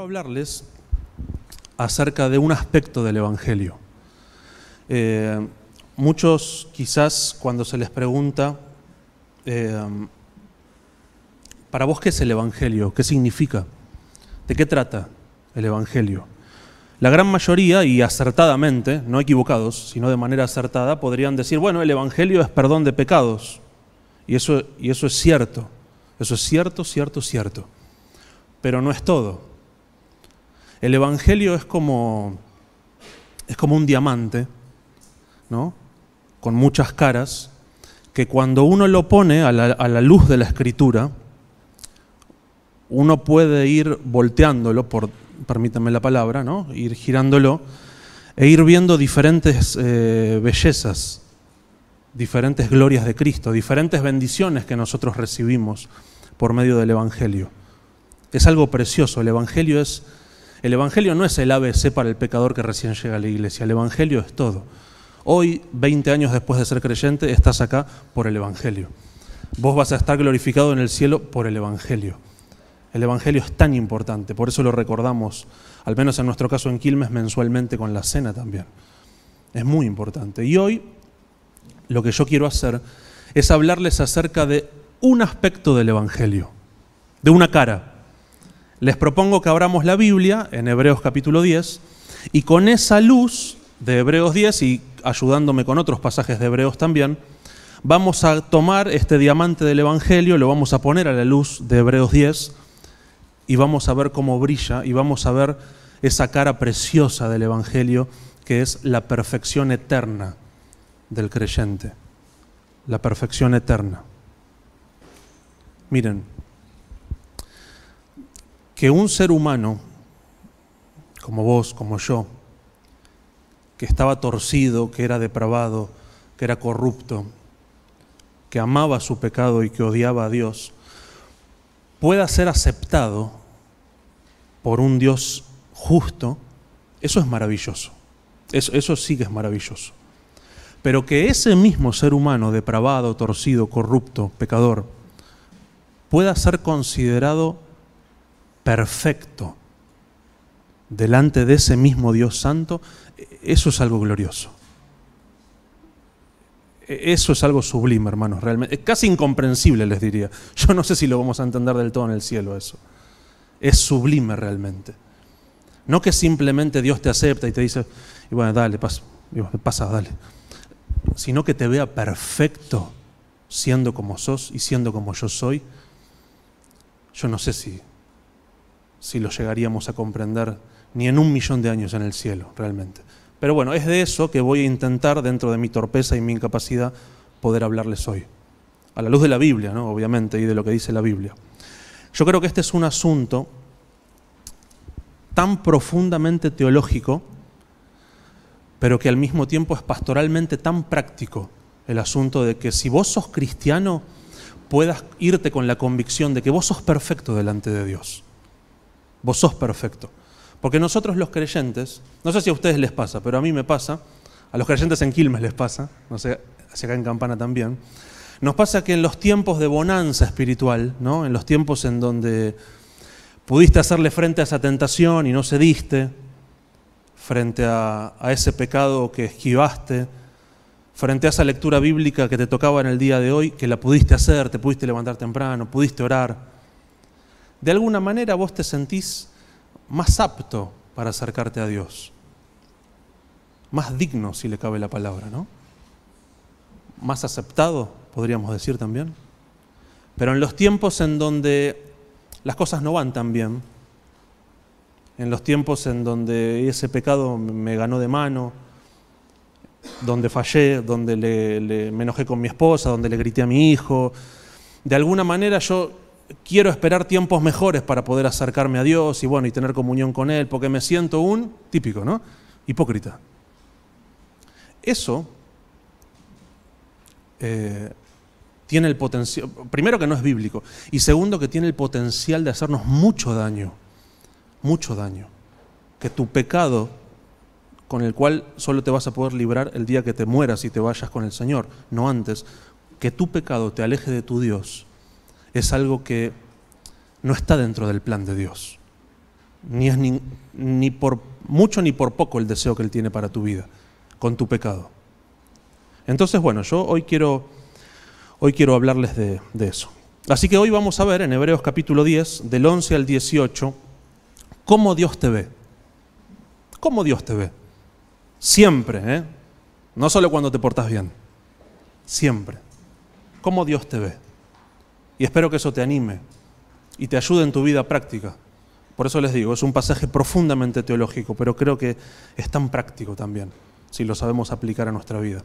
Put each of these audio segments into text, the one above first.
quiero hablarles acerca de un aspecto del Evangelio. Eh, muchos quizás cuando se les pregunta, eh, ¿para vos qué es el Evangelio? ¿Qué significa? ¿De qué trata el Evangelio? La gran mayoría, y acertadamente, no equivocados, sino de manera acertada, podrían decir, bueno, el Evangelio es perdón de pecados. Y eso, y eso es cierto. Eso es cierto, cierto, cierto. Pero no es todo. El Evangelio es como, es como un diamante, ¿no? Con muchas caras, que cuando uno lo pone a la, luz de la escritura, uno puede ir volteándolo, por, permítanme la palabra, ¿no? ir girándolo e ir viendo diferentes eh, bellezas, diferentes glorias de Cristo, diferentes bendiciones que nosotros recibimos por medio del Evangelio. Es algo precioso, el Evangelio es el Evangelio no es el ABC para el pecador que recién llega a la iglesia, el Evangelio es todo. Hoy, 20 años después de ser creyente, estás acá por el Evangelio. Vos vas a estar glorificado en el cielo por el Evangelio. El Evangelio es tan importante, por eso lo recordamos, al menos en nuestro caso en Quilmes, mensualmente con la cena también. Es muy importante. Y hoy lo que yo quiero hacer es hablarles acerca de un aspecto del Evangelio, de una cara les propongo que abramos la Biblia en Hebreos capítulo 10 y con esa luz de Hebreos 10 y ayudándome con otros pasajes de Hebreos también, vamos a tomar este diamante del Evangelio, lo vamos a poner a la luz de Hebreos 10 y vamos a ver cómo brilla y vamos a ver esa cara preciosa del Evangelio que es la perfección eterna del creyente, la perfección eterna. Miren, que un ser humano, como vos, como yo, que estaba torcido, que era depravado, que era corrupto, que amaba su pecado y que odiaba a Dios, pueda ser aceptado por un Dios justo, eso es maravilloso. Eso, sí que es maravilloso. Pero que ese mismo ser humano depravado, torcido, corrupto, pecador, pueda ser considerado perfecto delante de ese mismo Dios santo, eso es algo glorioso. Eso es algo sublime, hermanos, realmente. Es casi incomprensible, les diría. Yo no sé si lo vamos a entender del todo en el cielo eso. Es sublime realmente. No que simplemente Dios te acepta y te dice, y bueno, dale, pasa, pasa, dale. Sino que te vea perfecto siendo como sos y siendo como yo soy. Yo no sé si si lo llegaríamos a comprender ni en un millón de años en el cielo, realmente. Pero bueno, es de eso que voy a intentar, dentro de mi torpeza y mi incapacidad, poder hablarles hoy. A la luz de la Biblia, ¿no? obviamente, y de lo que dice la Biblia. Yo creo que este es un asunto tan profundamente teológico, pero que al mismo tiempo es pastoralmente tan práctico el asunto de que si vos sos cristiano, puedas irte con la convicción de que vos sos perfecto delante de Dios. Vos sos perfecto. Porque nosotros los creyentes, no sé si a ustedes les pasa, pero a mí me pasa, a los creyentes en Quilmes les pasa, no sé, hacia acá en Campana también, nos pasa que en los tiempos de bonanza espiritual, ¿no? en los tiempos en donde pudiste hacerle frente a esa tentación y no cediste, frente a, a ese pecado que esquivaste, frente a esa lectura bíblica que te tocaba en el día de hoy, que la pudiste hacer, te pudiste levantar temprano, pudiste orar, de alguna manera vos te sentís más apto para acercarte a Dios. Más digno, si le cabe la palabra, ¿no? Más aceptado, podríamos decir también. Pero en los tiempos en donde las cosas no van tan bien, en los tiempos en donde ese pecado me ganó de mano, donde fallé, donde me enojé con mi esposa, donde le grité a mi hijo, de alguna manera yo quiero esperar tiempos mejores para poder acercarme a Dios y bueno, y tener comunión con Él, porque me siento un típico, ¿no? Hipócrita. Eso eh, tiene el potencial, primero que no es bíblico, y segundo que tiene el potencial de hacernos mucho daño, mucho daño. Que tu pecado, con el cual solo te vas a poder librar el día que te mueras y te vayas con el Señor, no antes, que tu pecado te aleje de tu Dios es algo que no está dentro del plan de Dios. ni es ni, ni por mucho ni por poco el deseo que Él tiene para tu vida, con tu pecado. Entonces, bueno, yo hoy quiero, hoy quiero hablarles de, de eso. Así que hoy vamos a ver en Hebreos capítulo 10, del 11 al 18, cómo Dios te ve. ¿Cómo Dios te ve? Siempre, ¿eh? No solo cuando te portas bien, siempre. ¿Cómo Dios te ve? Y espero que eso te anime y te ayude en tu vida práctica. Por eso les digo, es un pasaje profundamente teológico, pero creo que es tan práctico también, si lo sabemos aplicar a nuestra vida.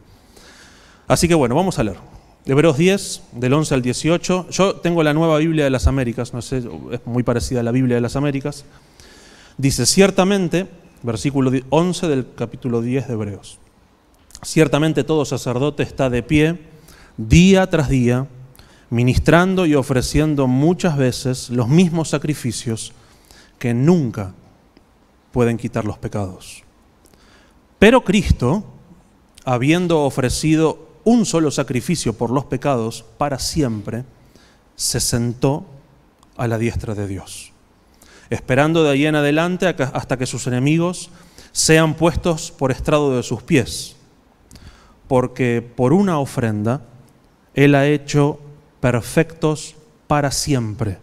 Así que bueno, vamos a leer. Hebreos 10, del 11 al 18. Yo tengo la nueva Biblia de las Américas, no sé, es muy parecida a la Biblia de las Américas. Dice, ciertamente, versículo 11 del capítulo 10 de Hebreos, ciertamente todo sacerdote está de pie día tras día, ministrando y ofreciendo muchas veces los mismos sacrificios que nunca pueden quitar los pecados. Pero Cristo, habiendo ofrecido un solo sacrificio por los pecados para siempre, se sentó a la diestra de Dios, esperando de ahí en adelante hasta que sus enemigos sean puestos por estrado de sus pies, porque por una ofrenda Él ha hecho perfectos para siempre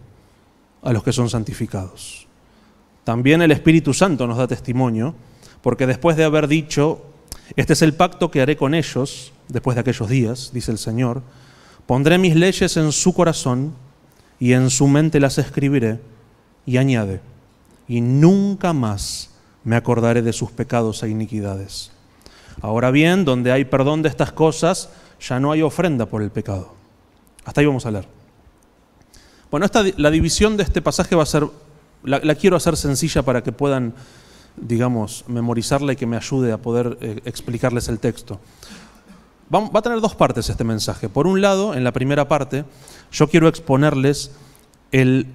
a los que son santificados. También el Espíritu Santo nos da testimonio, porque después de haber dicho, este es el pacto que haré con ellos después de aquellos días, dice el Señor, pondré mis leyes en su corazón y en su mente las escribiré. Y añade, y nunca más me acordaré de sus pecados e iniquidades. Ahora bien, donde hay perdón de estas cosas, ya no hay ofrenda por el pecado. Hasta ahí vamos a leer. Bueno, la división de este pasaje va a ser, la, la quiero hacer sencilla para que puedan digamos, memorizarla y que me ayude a poder eh, explicarles el texto. Va, va, a tener dos partes este mensaje. Por un lado, en la primera parte, yo quiero exponerles el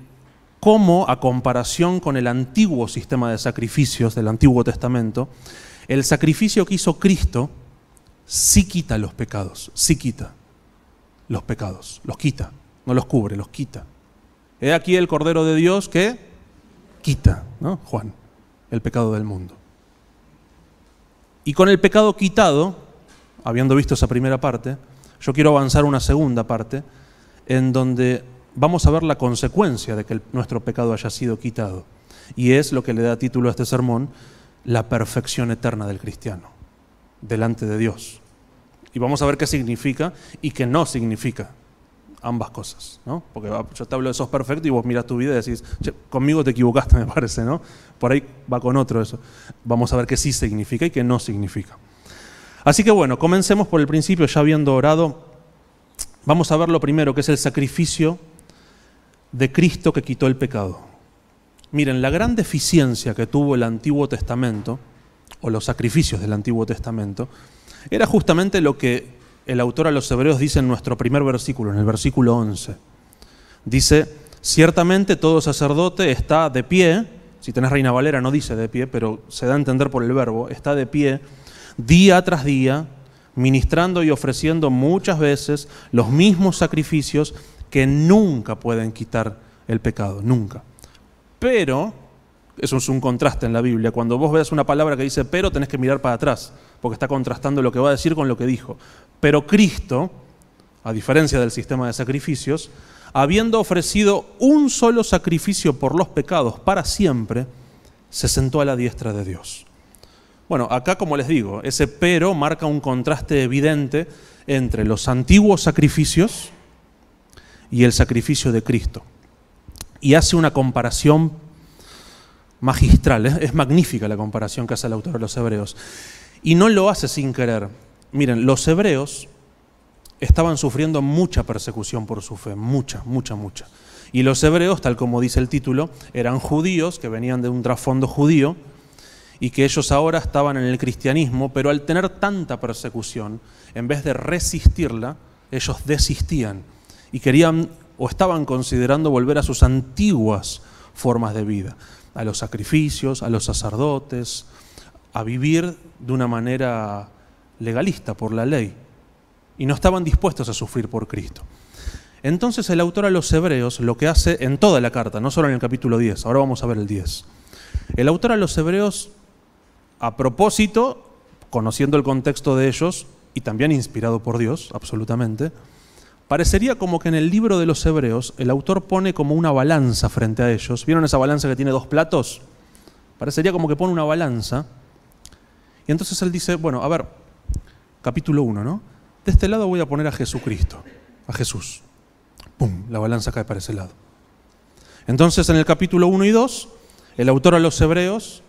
cómo, a comparación con el antiguo sistema de sacrificios del Antiguo Testamento, el sacrificio que hizo Cristo sí quita los pecados, sí quita los pecados, los quita, no los cubre, los quita. He aquí el Cordero de Dios que quita, ¿no? Juan el pecado del mundo. Y con el pecado quitado, habiendo visto esa primera parte, yo quiero avanzar una segunda parte en donde vamos a ver la consecuencia de que nuestro pecado haya sido quitado. Y es lo que le da título a este sermón, la perfección eterna del cristiano, delante de Dios. Y vamos a ver qué significa y qué no significa ambas cosas, ¿no? Porque yo te hablo de sos perfecto y vos miras tu vida y decís, conmigo te equivocaste, me parece, ¿no? Por ahí va con otro eso. Vamos a ver qué sí significa y qué no significa. Así que bueno, comencemos por el principio, ya habiendo orado, vamos a ver lo primero, que es el sacrificio de Cristo que quitó el pecado. Miren, la gran deficiencia que tuvo el Antiguo Testamento, o los sacrificios del Antiguo Testamento, era justamente lo que el autor a los hebreos dice en nuestro primer versículo, en el versículo 11. Dice, ciertamente todo sacerdote está de pie, si tenés Reina Valera no dice de pie, pero se da a entender por el verbo, está de pie día tras día, ministrando y ofreciendo muchas veces los mismos sacrificios que nunca pueden quitar el pecado, nunca. Pero, eso es un contraste en la Biblia, cuando vos veas una palabra que dice pero, tenés que mirar para atrás, porque está contrastando lo que va a decir con lo que dijo. Pero Cristo, a diferencia del sistema de sacrificios, habiendo ofrecido un solo sacrificio por los pecados para siempre, se sentó a la diestra de Dios. Bueno, acá como les digo, ese pero marca un contraste evidente entre los antiguos sacrificios y el sacrificio de Cristo. Y hace una comparación magistral, es magnífica la comparación que hace el autor de los Hebreos. Y no lo hace sin querer. Miren, los hebreos estaban sufriendo mucha persecución por su fe, mucha, mucha, mucha. Y los hebreos, tal como dice el título, eran judíos que venían de un trasfondo judío y que ellos ahora estaban en el cristianismo, pero al tener tanta persecución, en vez de resistirla, ellos desistían y querían o estaban considerando volver a sus antiguas formas de vida, a los sacrificios, a los sacerdotes, a vivir de una manera legalista por la ley y no estaban dispuestos a sufrir por Cristo. Entonces el autor a los hebreos lo que hace en toda la carta, no solo en el capítulo 10, ahora vamos a ver el 10, El autor a los hebreos, a propósito, conociendo el contexto de ellos y también inspirado por Dios, absolutamente, parecería como que en el libro de los hebreos el autor pone como una balanza frente a ellos. ¿Vieron esa balanza que tiene dos platos? Parecería como que pone una balanza. Y entonces él dice, bueno, a ver, capítulo 1, ¿no? De este lado voy a poner a Jesucristo, a Jesús. ¡Pum! La balanza cae para ese lado. Entonces en el capítulo 1 y 2, el autor a los hebreos,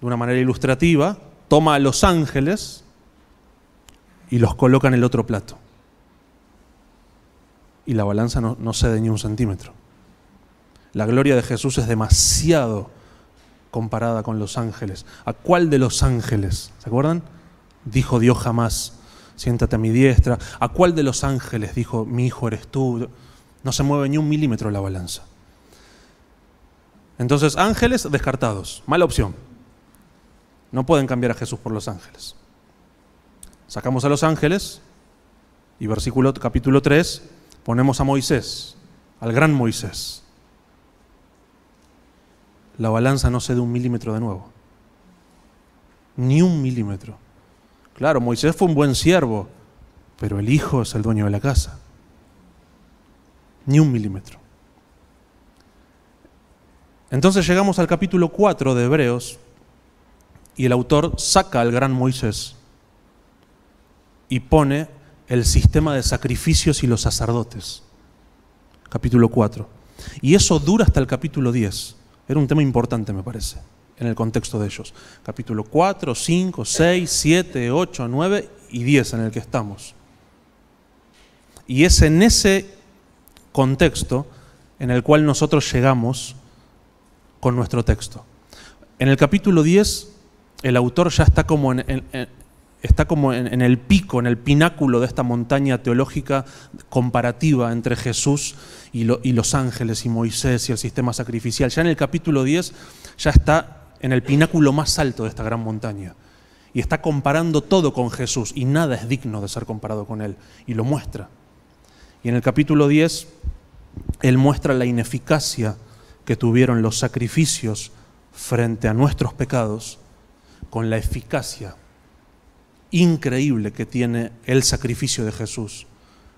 de una manera ilustrativa, toma a los ángeles y los coloca en el otro plato y la balanza no, cede ni un centímetro. La gloria de Jesús es demasiado comparada con los ángeles. ¿A cuál de los ángeles? ¿Se acuerdan? Dijo Dios jamás, siéntate a mi diestra. ¿A cuál de los ángeles dijo, mi hijo eres tú? No se mueve ni un milímetro la balanza. Entonces, ángeles descartados. Mala opción. No pueden cambiar a Jesús por los ángeles. Sacamos a los ángeles y versículo capítulo 3 ponemos a Moisés, al gran Moisés, la balanza no cede un milímetro de nuevo. Ni un milímetro. Claro, Moisés fue un buen siervo, pero el hijo es el dueño de la casa. Ni un milímetro. Entonces llegamos al capítulo 4 de Hebreos y el autor saca al gran Moisés y pone el sistema de sacrificios y los sacerdotes. Capítulo 4. Y eso dura hasta el capítulo 10. Era un tema importante, me parece, en el contexto de ellos. Capítulo 4, 5, 6, 7, 8, 9 y 10 en el que estamos. Y es en ese contexto en el cual nosotros llegamos con nuestro texto. En el capítulo 10, el autor ya está como en, está como en, el pico, en el pináculo de esta montaña teológica comparativa entre Jesús y, los ángeles y Moisés y el sistema sacrificial. Ya en el capítulo 10 ya está en el pináculo más alto de esta gran montaña. Y está comparando todo con Jesús y nada es digno de ser comparado con Él. Y lo muestra. Y en el capítulo 10, Él muestra la ineficacia que tuvieron los sacrificios frente a nuestros pecados con la eficacia increíble que tiene el sacrificio de Jesús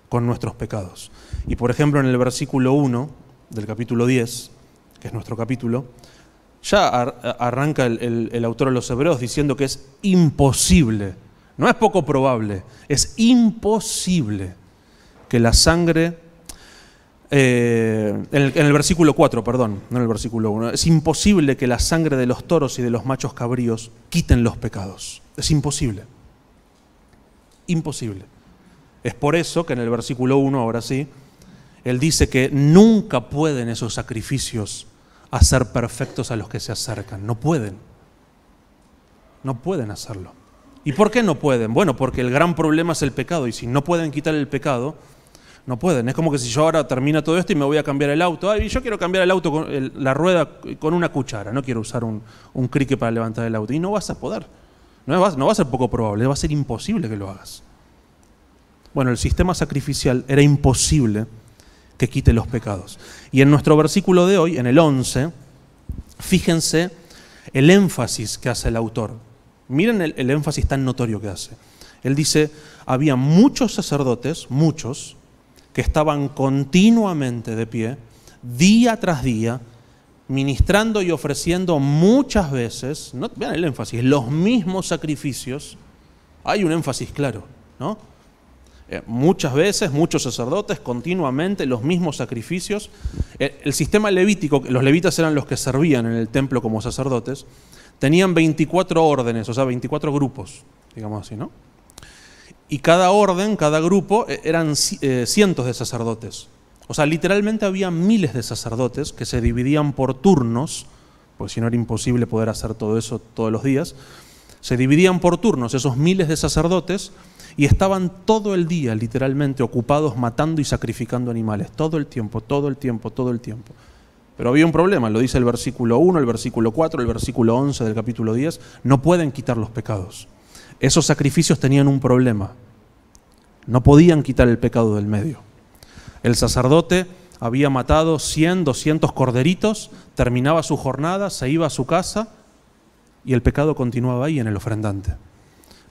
con nuestros pecados. Y por ejemplo en el versículo 1 del capítulo 10, que es nuestro capítulo, ya arranca el, autor de los Hebreos diciendo que es imposible, no es poco probable, es imposible que la sangre, eh, en, el, en, el, versículo 4, perdón, no en el versículo 1, es imposible que la sangre de los toros y de los machos cabríos quiten los pecados. Es imposible imposible. Es por eso que en el versículo 1, ahora sí, él dice que nunca pueden esos sacrificios hacer perfectos a los que se acercan. No pueden. No pueden hacerlo. ¿Y por qué no pueden? Bueno, porque el gran problema es el pecado. Y si no pueden quitar el pecado, no pueden. Es como que si yo ahora termino todo esto y me voy a cambiar el auto. Ay, yo quiero cambiar el auto, con la rueda con una cuchara. No quiero usar un, un crique para levantar el auto. Y no vas a poder. No va, no va a ser poco probable, va a ser imposible que lo hagas. Bueno, el sistema sacrificial era imposible que quite los pecados. Y en nuestro versículo de hoy, en el 11, fíjense el énfasis que hace el autor. Miren el, el, énfasis tan notorio que hace. Él dice, había muchos sacerdotes, muchos, que estaban continuamente de pie, día tras día, ministrando y ofreciendo muchas veces, vean el énfasis, los mismos sacrificios, hay un énfasis claro, ¿no? Eh, muchas veces, muchos sacerdotes, continuamente, los mismos sacrificios. Eh, el, sistema levítico, los levitas eran los que servían en el templo como sacerdotes, tenían 24 órdenes, o sea, 24 grupos, digamos así, ¿no? Y cada orden, cada grupo, eh, eran cientos de sacerdotes. O sea, literalmente había miles de sacerdotes que se dividían por turnos, porque si no era imposible poder hacer todo eso todos los días, se dividían por turnos esos miles de sacerdotes y estaban todo el día literalmente ocupados matando y sacrificando animales, todo el tiempo, todo el tiempo, todo el tiempo. Pero había un problema, lo dice el versículo 1, el versículo 4, el versículo 11 del capítulo 10, no pueden quitar los pecados. Esos sacrificios tenían un problema, no podían quitar el pecado del medio. El sacerdote había matado 100, 200 corderitos, terminaba su jornada, se iba a su casa y el pecado continuaba ahí en el ofrendante.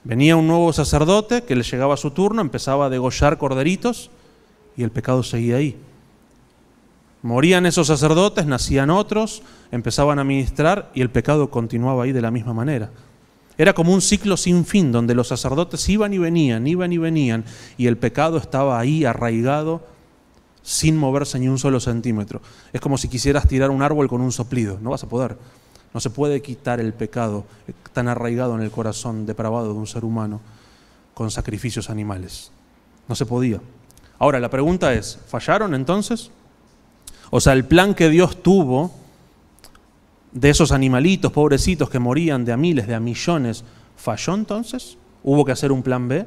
Venía un nuevo sacerdote que le llegaba a su turno, empezaba a degollar corderitos y el pecado seguía ahí. Morían esos sacerdotes, nacían otros, empezaban a ministrar y el pecado continuaba ahí de la misma manera. Era como un ciclo sin fin donde los sacerdotes iban y venían, iban y venían y el pecado estaba ahí arraigado sin moverse ni un solo centímetro. Es como si quisieras tirar un árbol con un soplido, no vas a poder. No se puede quitar el pecado tan arraigado en el corazón depravado de un ser humano con sacrificios animales. No se podía. Ahora, la pregunta es, ¿fallaron entonces? O sea, el plan que Dios tuvo de esos animalitos pobrecitos que morían de a miles, de a millones, ¿falló entonces? ¿Hubo que hacer un plan B?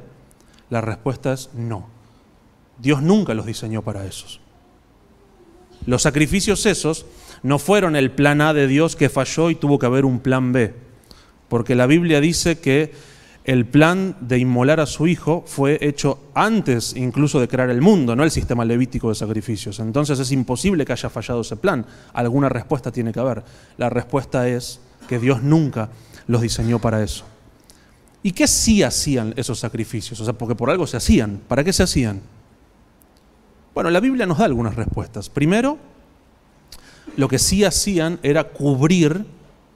La respuesta es no. Dios nunca los diseñó para esos. Los sacrificios esos no fueron el plan A de Dios que falló y tuvo que haber un plan B. Porque la Biblia dice que el plan de inmolar a su hijo fue hecho antes incluso de crear el mundo, no el sistema levítico de sacrificios. Entonces es imposible que haya fallado ese plan. Alguna respuesta tiene que haber. La respuesta es que Dios nunca los diseñó para eso. ¿Y qué sí hacían esos sacrificios? O sea, porque por algo se hacían. ¿Para qué se hacían? Bueno, la Biblia nos da algunas respuestas. Primero, lo que sí hacían era cubrir,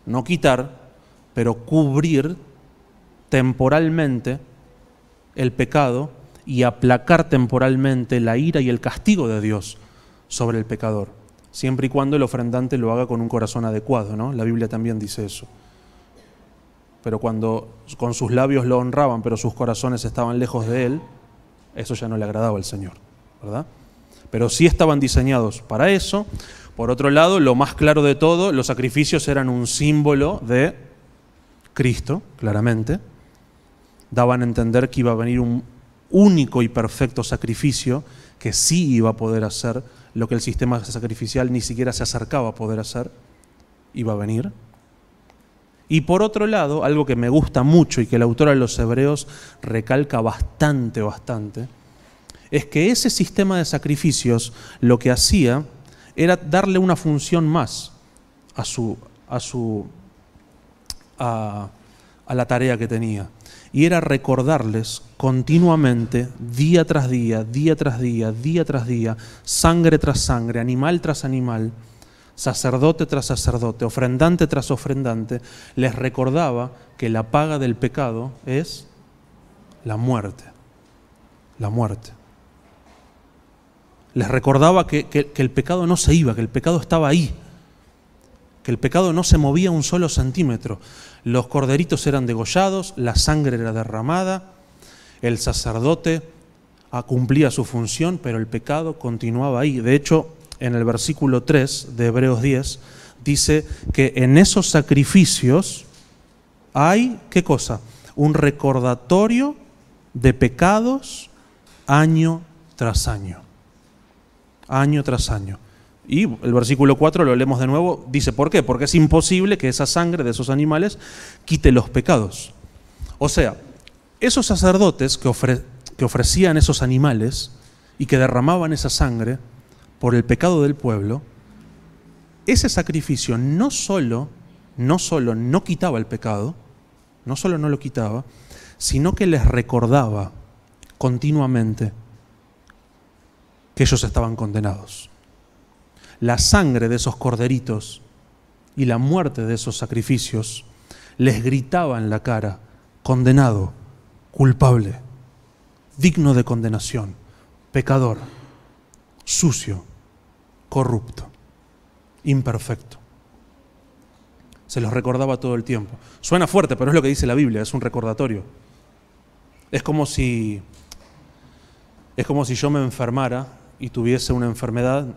no quitar, pero cubrir temporalmente el pecado y aplacar temporalmente la ira y el castigo de Dios sobre el pecador, siempre y cuando el ofrendante lo haga con un corazón adecuado, ¿no? La Biblia también dice eso. Pero cuando con sus labios lo honraban, pero sus corazones estaban lejos de él, eso ya no le agradaba al Señor, ¿verdad? Pero sí estaban diseñados para eso, por otro lado, lo más claro de todo, los sacrificios eran un símbolo de Cristo, claramente. Daban a entender que iba a venir un único y perfecto sacrificio que sí iba a poder hacer lo que el sistema sacrificial ni siquiera se acercaba a poder hacer, iba a venir. Y por otro lado, algo que me gusta mucho y que el autor de los Hebreos recalca bastante, bastante, es que ese sistema de sacrificios lo que hacía era darle una función más a, su, a, su, a, la tarea que tenía. Y era recordarles continuamente, día tras día, día tras día, día tras día, sangre tras sangre, animal tras animal, sacerdote tras sacerdote, ofrendante tras ofrendante, les recordaba que la paga del pecado es la muerte. La muerte les recordaba que, el pecado no se iba, que el pecado estaba ahí, que el pecado no se movía un solo centímetro. Los corderitos eran degollados, la sangre era derramada, el sacerdote cumplía su función, pero el pecado continuaba ahí. De hecho, en el versículo 3 de Hebreos 10 dice que en esos sacrificios hay, ¿qué cosa? Un recordatorio de pecados año tras año año tras año. Y el versículo 4 lo leemos de nuevo, dice, ¿por qué? Porque es imposible que esa sangre de esos animales quite los pecados. O sea, esos sacerdotes que, que ofrecían esos animales y que derramaban esa sangre por el pecado del pueblo, ese sacrificio no solo, no solo no quitaba el pecado, no solo no lo quitaba, sino que les recordaba continuamente que ellos estaban condenados. La sangre de esos corderitos y la muerte de esos sacrificios les gritaba en la cara, condenado, culpable, digno de condenación, pecador, sucio, corrupto, imperfecto. Se los recordaba todo el tiempo. Suena fuerte, pero es lo que dice la Biblia, es un recordatorio. Es como si es como si yo me enfermara y tuviese una enfermedad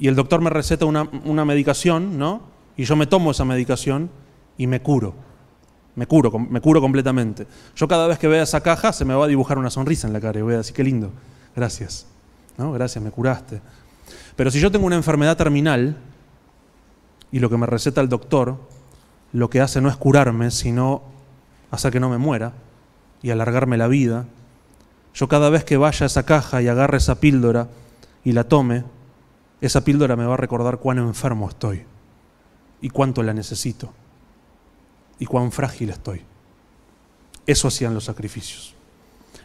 y el doctor me receta una, medicación, ¿no? Y yo me tomo esa medicación y me curo. Me curo, me curo completamente. Yo cada vez que vea esa caja se me va a dibujar una sonrisa en la cara y voy a decir, qué lindo, gracias. ¿No? Gracias, me curaste. Pero si yo tengo una enfermedad terminal y lo que me receta el doctor, lo que hace no es curarme, sino hacer que no me muera y alargarme la vida yo cada vez que vaya a esa caja y agarre esa píldora y la tome, esa píldora me va a recordar cuán enfermo estoy y cuánto la necesito y cuán frágil estoy. Eso hacían los sacrificios.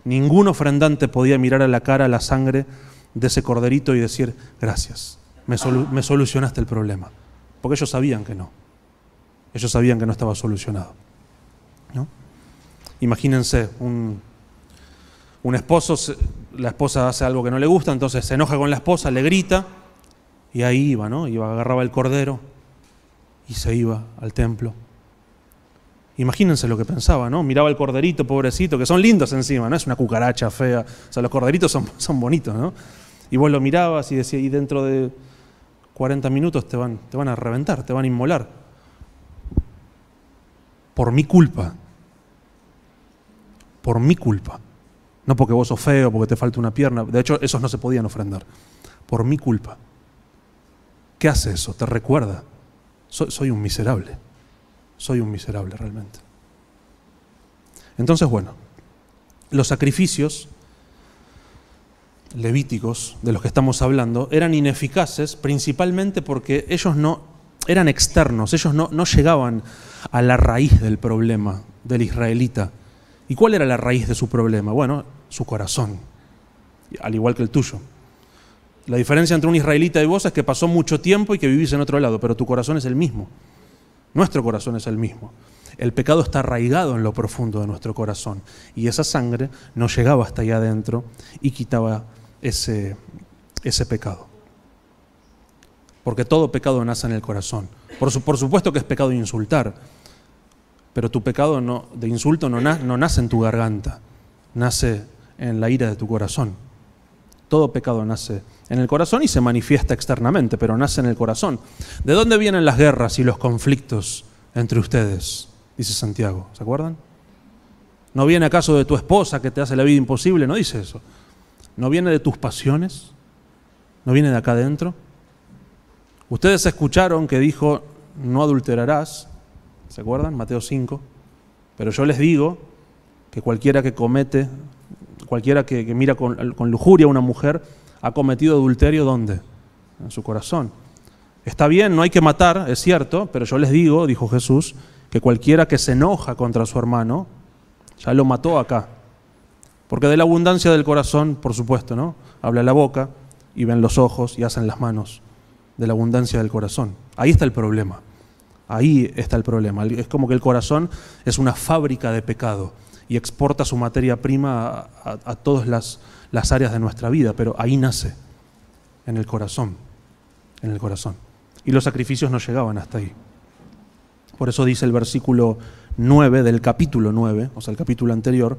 Ningún ofrendante podía mirar a la cara la sangre de ese corderito y decir, gracias, me, solucionaste el problema. Porque ellos sabían que no. Ellos sabían que no estaba solucionado. Imagínense, un, un esposo, la esposa hace algo que no le gusta, entonces se enoja con la esposa, le grita, y ahí iba, ¿no? Iba, agarraba el cordero y se iba al templo. Imagínense lo que pensaba, ¿no? Miraba el corderito, pobrecito, que son lindos encima, ¿no? Es una cucaracha fea. O sea, los corderitos son, son bonitos, ¿no? Y vos lo mirabas y decías, y dentro de 40 minutos te van, te van a reventar, te van a inmolar. Por mi culpa. Por mi culpa. No porque vos sos feo, porque te falta una pierna. De hecho, esos no se podían ofrendar. Por mi culpa. ¿Qué hace eso? Te recuerda. Soy, soy un miserable. Soy un miserable realmente. Entonces, bueno, los sacrificios levíticos de los que estamos hablando eran ineficaces principalmente porque ellos no eran externos, ellos no, no llegaban a la raíz del problema del israelita. ¿Y cuál era la raíz de su problema? Bueno, su corazón, al igual que el tuyo. La diferencia entre un israelita y vos es que pasó mucho tiempo y que vivís en otro lado, pero tu corazón es el mismo. Nuestro corazón es el mismo. El pecado está arraigado en lo profundo de nuestro corazón y esa sangre no llegaba hasta allá adentro y quitaba ese, ese pecado. Porque todo pecado nace en el corazón. Por, por supuesto que es pecado insultar, pero tu pecado no, de insulto no, no nace en tu garganta, nace en la ira de tu corazón. Todo pecado nace en el corazón y se manifiesta externamente, pero nace en el corazón. ¿De dónde vienen las guerras y los conflictos entre ustedes? Dice Santiago, ¿se acuerdan? ¿No viene acaso de tu esposa que te hace la vida imposible? No dice eso. ¿No viene de tus pasiones? ¿No viene de acá adentro? Ustedes escucharon que dijo, no adulterarás, ¿se acuerdan? Mateo 5. Pero yo les digo que cualquiera que comete, cualquiera que, mira con, con lujuria a una mujer, ha cometido adulterio ¿dónde? En su corazón. Está bien, no hay que matar, es cierto, pero yo les digo, dijo Jesús, que cualquiera que se enoja contra su hermano, ya lo mató acá. Porque de la abundancia del corazón, por supuesto, ¿no? Habla la boca y ven los ojos y hacen las manos. De la abundancia del corazón. Ahí está el problema. Ahí está el problema. Es como que el corazón es una fábrica de pecado y exporta su materia prima a todas las, las áreas de nuestra vida, pero ahí nace, en el corazón, en el corazón. Y los sacrificios no llegaban hasta ahí. Por eso dice el versículo 9 del capítulo 9, o sea, el capítulo anterior,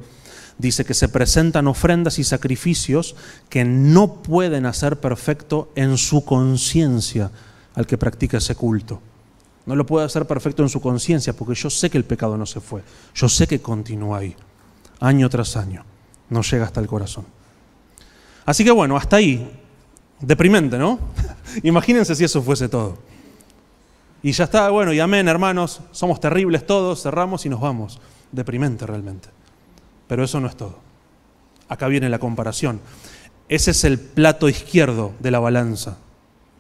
dice que se presentan ofrendas y sacrificios que no pueden hacer perfecto en su conciencia al que practica ese culto. No lo puede hacer perfecto en su conciencia porque yo sé que el pecado no se fue, yo sé que continúa ahí, año tras año, no llega hasta el corazón. Así que bueno, hasta ahí. Deprimente, ¿no? Imagínense si eso fuese todo. Y ya está, bueno, y amén, hermanos, somos terribles todos, cerramos y nos vamos. Deprimente realmente. Pero eso no es todo. Acá viene la comparación. Ese es el plato izquierdo de la balanza,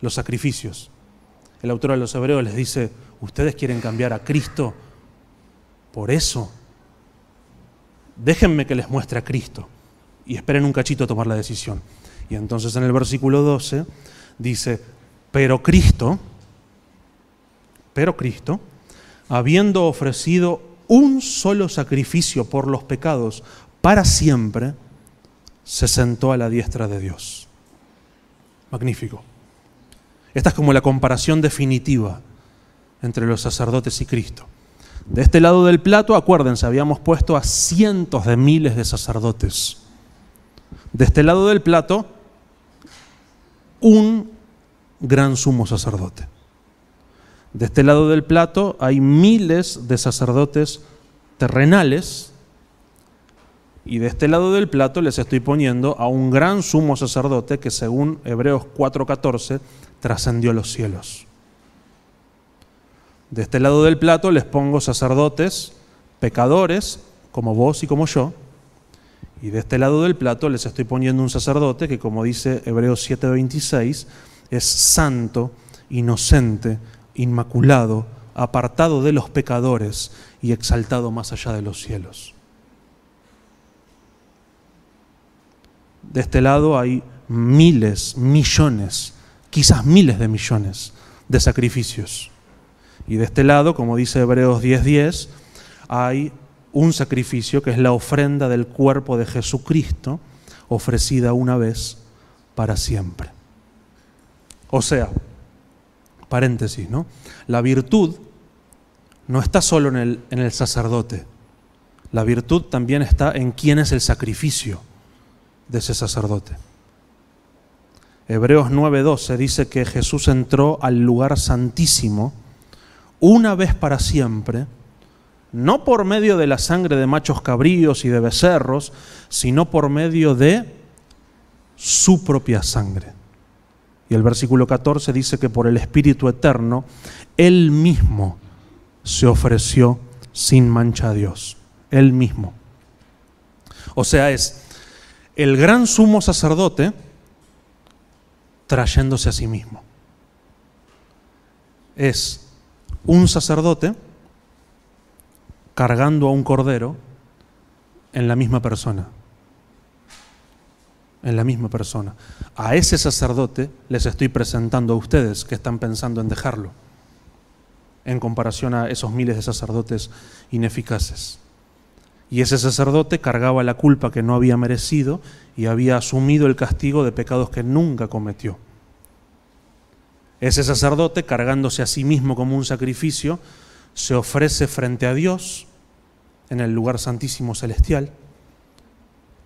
los sacrificios. El autor de los Hebreos les dice, ustedes quieren cambiar a Cristo por eso. Déjenme que les muestre a Cristo y esperen un cachito a tomar la decisión. Y entonces en el versículo 12 dice, pero Cristo, pero Cristo, habiendo ofrecido un solo sacrificio por los pecados para siempre, se sentó a la diestra de Dios. Magnífico. Esta es como la comparación definitiva entre los sacerdotes y Cristo. De este lado del plato, acuérdense, habíamos puesto a cientos de miles de sacerdotes de este lado del plato, un gran sumo sacerdote. De este lado del plato hay miles de sacerdotes terrenales y de este lado del plato les estoy poniendo a un gran sumo sacerdote que según Hebreos 4:14 trascendió los cielos. De este lado del plato les pongo sacerdotes pecadores como vos y como yo, Y de este lado del plato les estoy poniendo un sacerdote que, como dice Hebreos 7:26, es santo, inocente, inmaculado, apartado de los pecadores y exaltado más allá de los cielos. De este lado hay miles, millones, quizás miles de millones de sacrificios. Y de este lado, como dice Hebreos 10:10, hay un sacrificio que es la ofrenda del cuerpo de Jesucristo ofrecida una vez para siempre. O sea, paréntesis, ¿no? La virtud no está solo en el, en el sacerdote, la virtud también está en quién es el sacrificio de ese sacerdote. Hebreos 9:12 dice que Jesús entró al lugar santísimo una vez para siempre, no por medio de la sangre de machos cabríos y de becerros, sino por medio de su propia sangre. Y el versículo 14 dice que por el Espíritu Eterno, Él mismo se ofreció sin mancha a Dios. Él mismo. O sea, es el gran sumo sacerdote trayéndose a sí mismo. Es un sacerdote cargando a un cordero en la misma persona. En la misma persona. A ese sacerdote les estoy presentando a ustedes que están pensando en dejarlo, en comparación a esos miles de sacerdotes ineficaces. Y ese sacerdote cargaba la culpa que no había merecido y había asumido el castigo de pecados que nunca cometió. Ese sacerdote, cargándose a sí mismo como un sacrificio, se ofrece frente a Dios en el lugar santísimo celestial.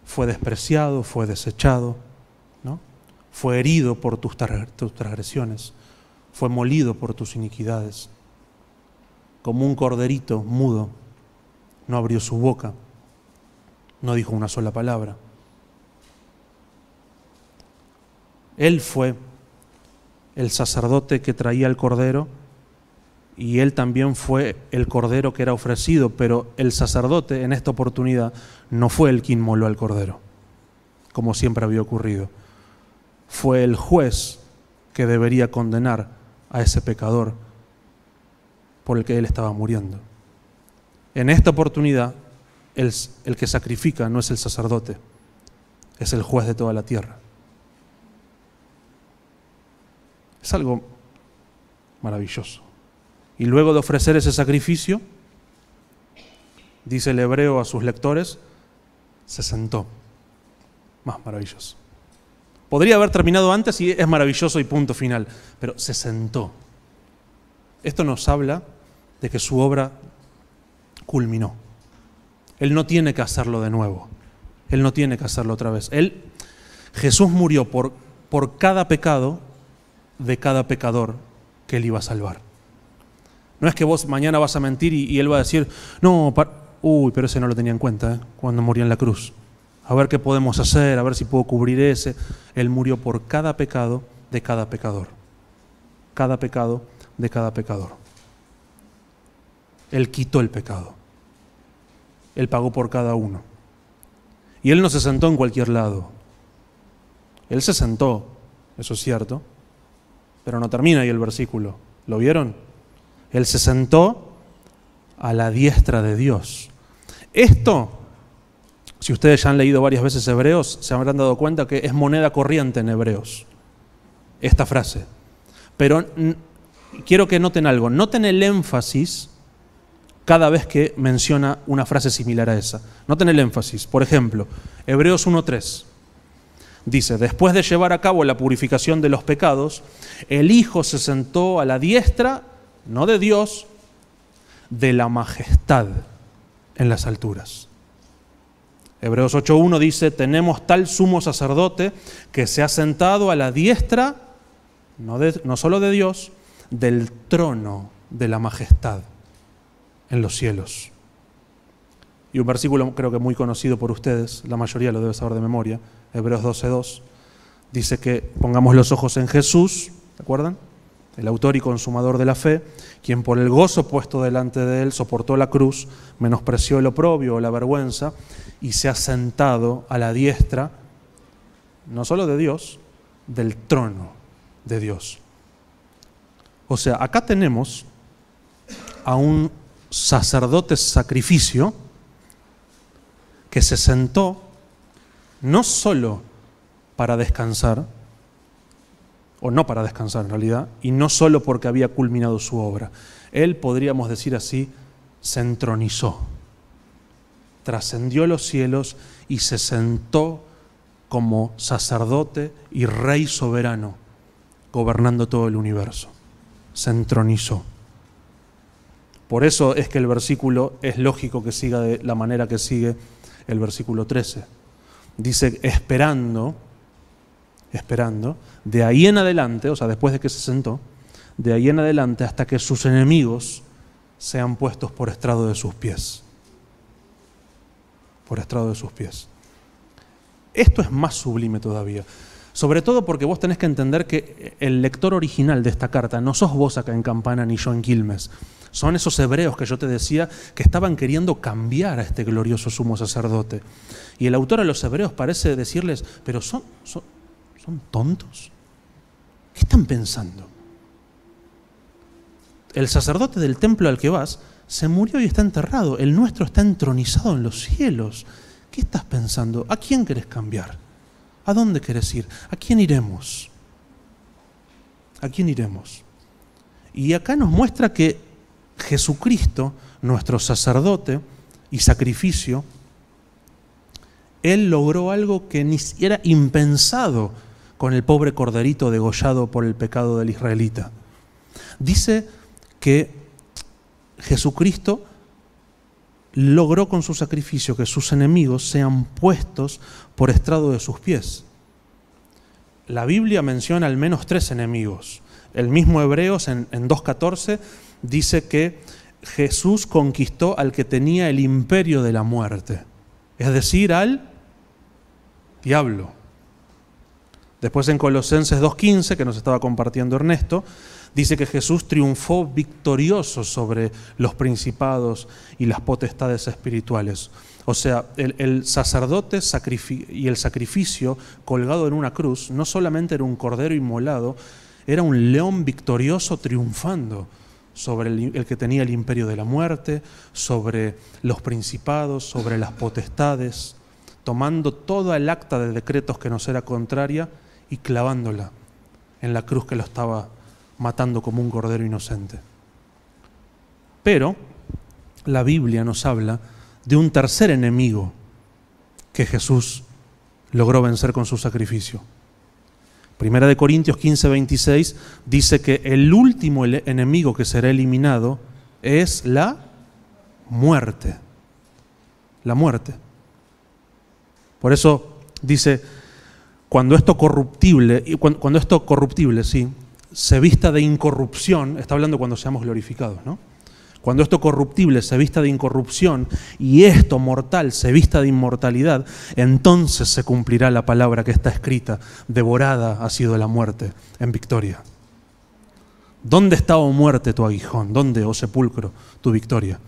Fue despreciado, fue desechado, ¿no? fue herido por tus transgresiones, fue molido por tus iniquidades. Como un corderito mudo no abrió su boca, no dijo una sola palabra. Él fue el sacerdote que traía el cordero y él también fue el cordero que era ofrecido, pero el sacerdote en esta oportunidad no fue el quien moló al cordero, como siempre había ocurrido. Fue el juez que debería condenar a ese pecador por el que él estaba muriendo. En esta oportunidad, el, el, que sacrifica no es el sacerdote, es el juez de toda la tierra. Es algo maravilloso. Y luego de ofrecer ese sacrificio, dice el hebreo a sus lectores, se sentó. Más maravilloso. Podría haber terminado antes y es maravilloso y punto final, pero se sentó. Esto nos habla de que su obra culminó. Él no tiene que hacerlo de nuevo. Él no tiene que hacerlo otra vez. Él, Jesús murió por, por cada pecado de cada pecador que él iba a salvar. No es que vos mañana vas a mentir y, él va a decir, no, uy, pero ese no lo tenía en cuenta ¿eh? cuando moría en la cruz. A ver qué podemos hacer, a ver si puedo cubrir ese. Él murió por cada pecado de cada pecador. Cada pecado de cada pecador. Él quitó el pecado. Él pagó por cada uno. Y Él no se sentó en cualquier lado. Él se sentó, eso es cierto, pero no termina ahí el versículo. ¿Lo vieron? Él se sentó a la diestra de Dios. Esto, si ustedes ya han leído varias veces Hebreos, se habrán dado cuenta que es moneda corriente en Hebreos, esta frase. Pero quiero que noten algo, noten el énfasis cada vez que menciona una frase similar a esa. Noten el énfasis. Por ejemplo, Hebreos 1.3 dice, después de llevar a cabo la purificación de los pecados, el Hijo se sentó a la diestra, no de Dios, de la majestad en las alturas. Hebreos 8.1 dice, tenemos tal sumo sacerdote que se ha sentado a la diestra, no, no solo de Dios, del trono de la majestad en los cielos. Y un versículo creo que muy conocido por ustedes, la mayoría lo debe saber de memoria, Hebreos 12.2, dice que pongamos los ojos en Jesús, ¿se acuerdan? el autor y consumador de la fe, quien por el gozo puesto delante de él soportó la cruz, menospreció el oprobio o la vergüenza y se ha sentado a la diestra, no solo de Dios, del trono de Dios. O sea, acá tenemos a un sacerdote sacrificio que se sentó no solo para descansar, o no para descansar en realidad, y no solo porque había culminado su obra. Él, podríamos decir así, se entronizó, trascendió los cielos y se sentó como sacerdote y rey soberano, gobernando todo el universo. Se entronizó. Por eso es que el versículo es lógico que siga de la manera que sigue el versículo 13. Dice, esperando, esperando, de ahí en adelante, o sea, después de que se sentó, de ahí en adelante hasta que sus enemigos sean puestos por estrado de sus pies. Por estrado de sus pies. Esto es más sublime todavía. Sobre todo porque vos tenés que entender que el lector original de esta carta no sos vos acá en Campana ni yo en Quilmes. Son esos hebreos que yo te decía que estaban queriendo cambiar a este glorioso sumo sacerdote. Y el autor a los hebreos parece decirles, pero son, son, ¿Son tontos? ¿Qué están pensando? El sacerdote del templo al que vas se murió y está enterrado. El nuestro está entronizado en los cielos. ¿Qué estás pensando? ¿A quién querés cambiar? ¿A dónde querés ir? ¿A quién iremos? ¿A quién iremos? Y acá nos muestra que Jesucristo, nuestro sacerdote y sacrificio, Él logró algo que ni era impensado con el pobre corderito degollado por el pecado del israelita. Dice que Jesucristo logró con su sacrificio que sus enemigos sean puestos por estrado de sus pies. La Biblia menciona al menos tres enemigos. El mismo Hebreos en, en 2.14 dice que Jesús conquistó al que tenía el imperio de la muerte, es decir, al diablo. Después en Colosenses 2.15, que nos estaba compartiendo Ernesto, dice que Jesús triunfó victorioso sobre los principados y las potestades espirituales. O sea, el, sacerdote y el sacrificio colgado en una cruz no solamente era un cordero inmolado, era un león victorioso triunfando sobre el, que tenía el imperio de la muerte, sobre los principados, sobre las potestades, tomando toda el acta de decretos que nos era contraria y clavándola en la cruz que lo estaba matando como un cordero inocente. Pero la Biblia nos habla de un tercer enemigo que Jesús logró vencer con su sacrificio. Primera de Corintios 15, 26 dice que el último enemigo que será eliminado es la muerte. La muerte. Por eso dice, cuando esto corruptible, cuando, esto corruptible, sí, se vista de incorrupción, está hablando cuando seamos glorificados, ¿no? Cuando esto corruptible se vista de incorrupción y esto mortal se vista de inmortalidad, entonces se cumplirá la palabra que está escrita, devorada ha sido la muerte en victoria. ¿Dónde está, oh muerte, tu aguijón? ¿Dónde, oh sepulcro, tu victoria?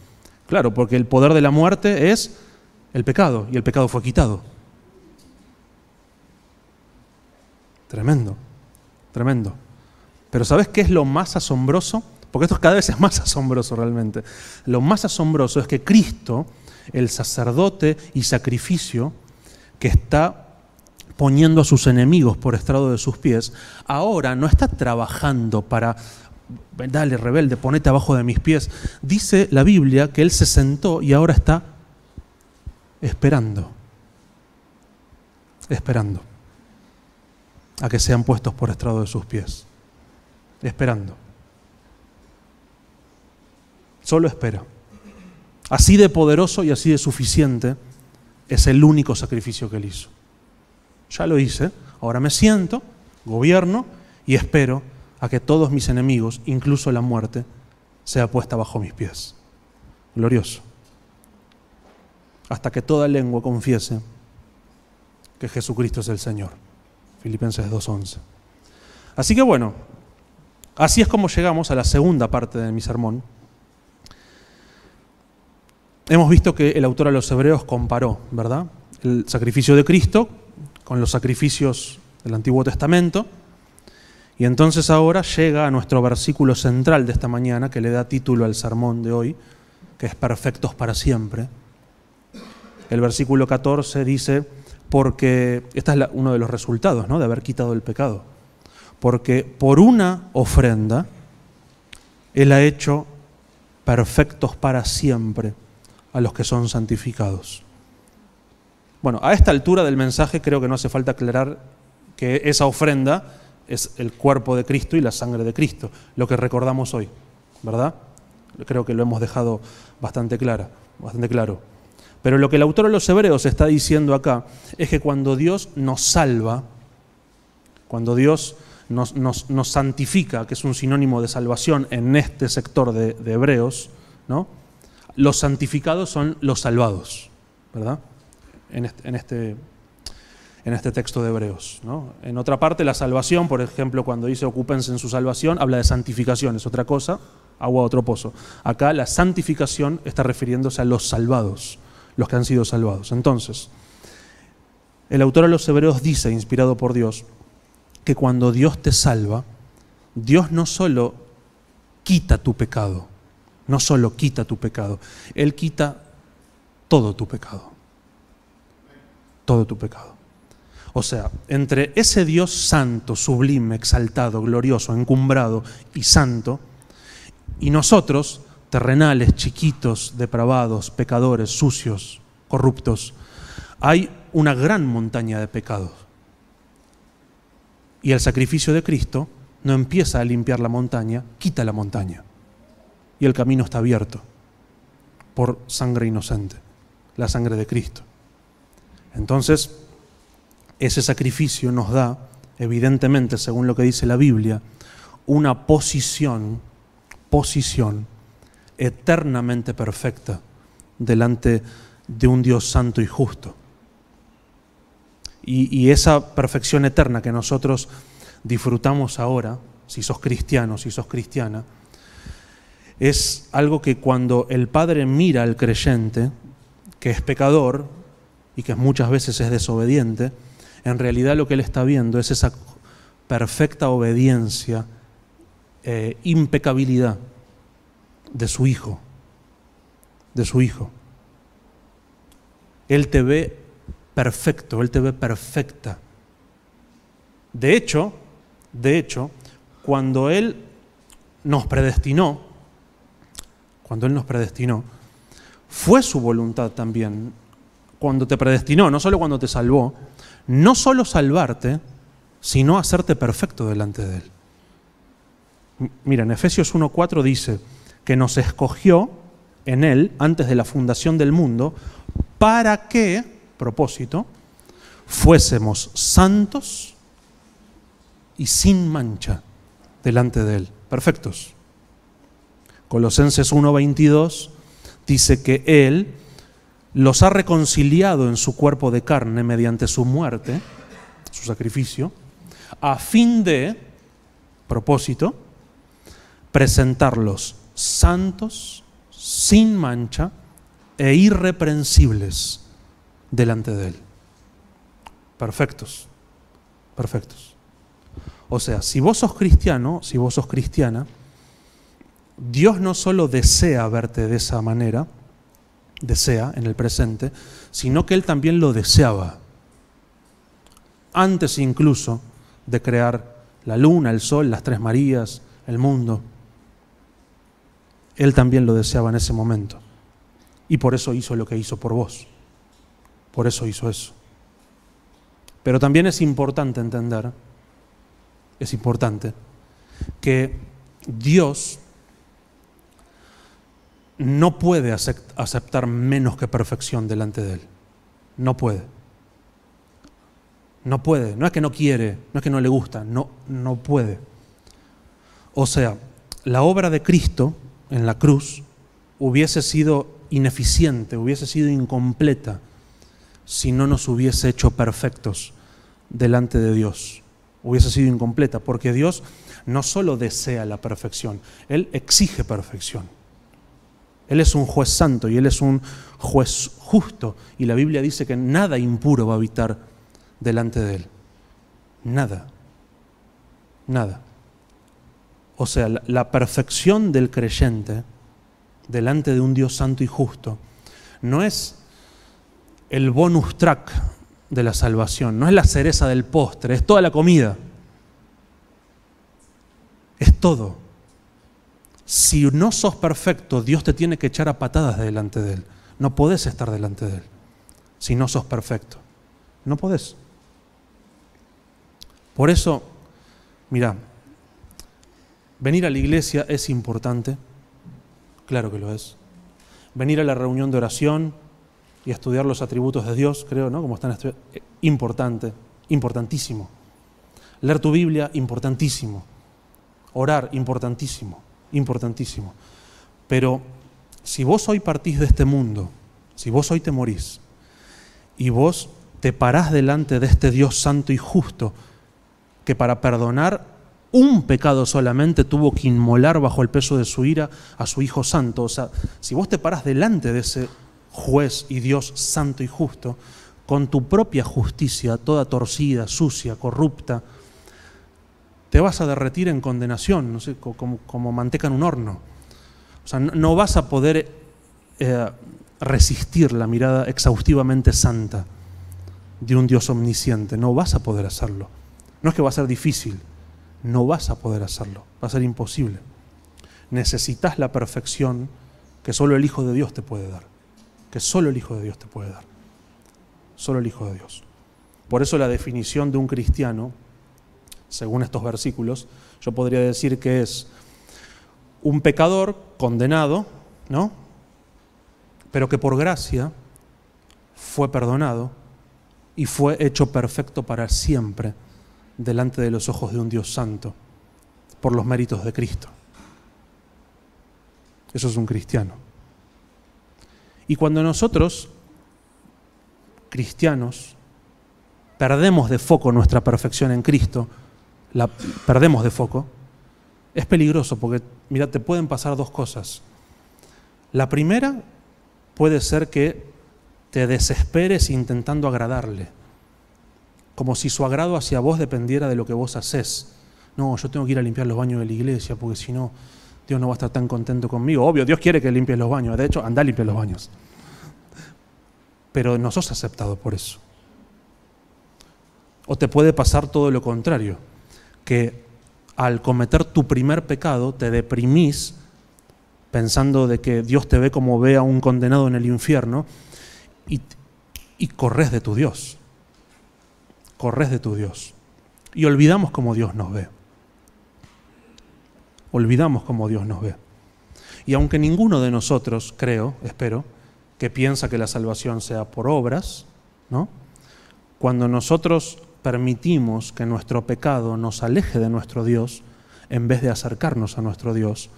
Claro, porque el poder de la muerte es el pecado y el pecado fue quitado. Tremendo, tremendo. Pero ¿sabes qué es lo más asombroso? Porque esto cada vez es más asombroso realmente. Lo más asombroso es que Cristo, el sacerdote y sacrificio que está poniendo a sus enemigos por estrado de sus pies, ahora no está trabajando para, dale rebelde, ponete abajo de mis pies. Dice la Biblia que Él se sentó y ahora está esperando, esperando a que sean puestos por estrado de sus pies, esperando. Solo espera. Así de poderoso y así de suficiente es el único sacrificio que él hizo. Ya lo hice, ahora me siento, gobierno y espero a que todos mis enemigos, incluso la muerte, sea puesta bajo mis pies. Glorioso. Hasta que toda lengua confiese que Jesucristo es el Señor. Filipenses 2.11. Así que bueno, Así es como llegamos a la segunda parte de mi sermón. Hemos visto que el autor a los hebreos comparó, ¿verdad? El sacrificio de Cristo con los sacrificios del Antiguo Testamento. Y entonces ahora llega a nuestro versículo central de esta mañana, que le da título al sermón de hoy, que es perfectos para siempre. El versículo 14 dice, porque, este es uno de los resultados ¿no? de haber quitado el pecado, porque por una ofrenda Él ha hecho perfectos para siempre a los que son santificados. Bueno, a esta altura del mensaje creo que no hace falta aclarar que esa ofrenda es el cuerpo de Cristo y la sangre de Cristo, lo que recordamos hoy, ¿verdad? Creo que lo hemos dejado bastante, clara, bastante claro. Pero lo que el autor de los Hebreos está diciendo acá es que cuando Dios nos salva, cuando Dios nos, santifica, que es un sinónimo de salvación en este sector de, de Hebreos, ¿no? Los santificados son los salvados, ¿verdad? En este, en este, texto de Hebreos. ¿no? En otra parte, la salvación, por ejemplo, cuando dice ocúpense en su salvación, habla de santificación, es otra cosa, agua a otro pozo. Acá la santificación está refiriéndose a los salvados, los que han sido salvados. Entonces, el autor de los Hebreos dice, inspirado por Dios, que cuando Dios te salva, Dios no solo quita tu pecado, no solo quita tu pecado, Él quita todo tu pecado. Todo tu pecado. O sea, entre ese Dios santo, sublime, exaltado, glorioso, encumbrado y santo, y nosotros, terrenales, chiquitos, depravados, pecadores, sucios, corruptos, hay una gran montaña de pecados. Y el sacrificio de Cristo no empieza a limpiar la montaña, quita la montaña y el camino está abierto por sangre inocente, la sangre de Cristo. Entonces, ese sacrificio nos da, evidentemente, según lo que dice la Biblia, una posición, posición eternamente perfecta delante de un Dios santo y justo. Y, y, esa perfección eterna que nosotros disfrutamos ahora, si sos cristiano, si sos cristiana, es algo que cuando el Padre mira al creyente, que es pecador y que muchas veces es desobediente, en realidad lo que Él está viendo es esa perfecta obediencia, eh, impecabilidad de su Hijo, de su Hijo. Él te ve perfecto, Él te ve perfecta. De hecho, de hecho, cuando Él nos predestinó, cuando Él nos predestinó, fue su voluntad también, cuando te predestinó, no solo cuando te salvó, no solo salvarte, sino hacerte perfecto delante de Él. Mira, en Efesios 1.4 dice que nos escogió en Él antes de la fundación del mundo para que, propósito, fuésemos santos y sin mancha delante de Él, perfectos. Colosenses 1:22 dice que Él los ha reconciliado en su cuerpo de carne mediante su muerte, su sacrificio, a fin de, propósito, presentarlos santos, sin mancha e irreprensibles delante de Él. Perfectos, perfectos. O sea, si vos sos cristiano, si vos sos cristiana, Dios no solo desea verte de esa manera, desea en el presente, sino que Él también lo deseaba. Antes incluso de crear la luna, el sol, las tres Marías, el mundo. Él también lo deseaba en ese momento. Y por eso hizo lo que hizo por vos. Por eso hizo eso. Pero también es importante entender, es importante, que Dios no puede aceptar menos que perfección delante de Él. No puede. No puede. No es que no quiere, no es que no le gusta, no, no puede. O sea, la obra de Cristo en la cruz hubiese sido ineficiente, hubiese sido incompleta si no nos hubiese hecho perfectos delante de Dios. Hubiese sido incompleta, porque Dios no solo desea la perfección, Él exige perfección. Él es un juez santo y Él es un juez justo. Y la Biblia dice que nada impuro va a habitar delante de Él. Nada. Nada. O sea, la, perfección del creyente delante de un Dios santo y justo no es el bonus track de la salvación, no es la cereza del postre, es toda la comida. Es todo. Si no sos perfecto, Dios te tiene que echar a patadas delante de Él. No podés estar delante de Él si no sos perfecto. No podés. Por eso, mira, venir a la iglesia es importante, claro que lo es. Venir a la reunión de oración y estudiar los atributos de Dios, creo, ¿no? Como están estudiando, importante, importantísimo. Leer tu Biblia, importantísimo. Orar, importantísimo importantísimo. Pero si vos hoy partís de este mundo, si vos hoy te morís, y vos te parás delante de este Dios santo y justo, que para perdonar un pecado solamente tuvo que inmolar bajo el peso de su ira a su Hijo Santo. O sea, si vos te parás delante de ese juez y Dios santo y justo, con tu propia justicia, toda torcida, sucia, corrupta, te vas a derretir en condenación, no sé, como, manteca en un horno. O sea, no, vas a poder eh, resistir la mirada exhaustivamente santa de un Dios omnisciente, no vas a poder hacerlo. No es que va a ser difícil, no vas a poder hacerlo, va a ser imposible. Necesitas la perfección que solo el Hijo de Dios te puede dar, que solo el Hijo de Dios te puede dar, solo el Hijo de Dios. Por eso la definición de un cristiano según estos versículos, yo podría decir que es un pecador condenado, ¿no? Pero que por gracia fue perdonado y fue hecho perfecto para siempre delante de los ojos de un Dios santo por los méritos de Cristo. Eso es un cristiano. Y cuando nosotros, cristianos, perdemos de foco nuestra perfección en Cristo, la perdemos de foco, es peligroso porque, mira, te pueden pasar dos cosas. La primera puede ser que te desesperes intentando agradarle, como si su agrado hacia vos dependiera de lo que vos haces. No, yo tengo que ir a limpiar los baños de la iglesia porque si no, Dios no va a estar tan contento conmigo. Obvio, Dios quiere que limpies los baños. De hecho, anda a limpiar los baños. Pero no sos aceptado por eso. O te puede pasar todo lo contrario que al cometer tu primer pecado te deprimís pensando de que Dios te ve como ve a un condenado en el infierno y, y corres de tu Dios. Corres de tu Dios. Y olvidamos cómo Dios nos ve. Olvidamos cómo Dios nos ve. Y aunque ninguno de nosotros, creo, espero, que piensa que la salvación sea por obras, ¿no? Cuando nosotros permitimos que nuestro pecado nos aleje de nuestro Dios en vez de acercarnos a nuestro Dios,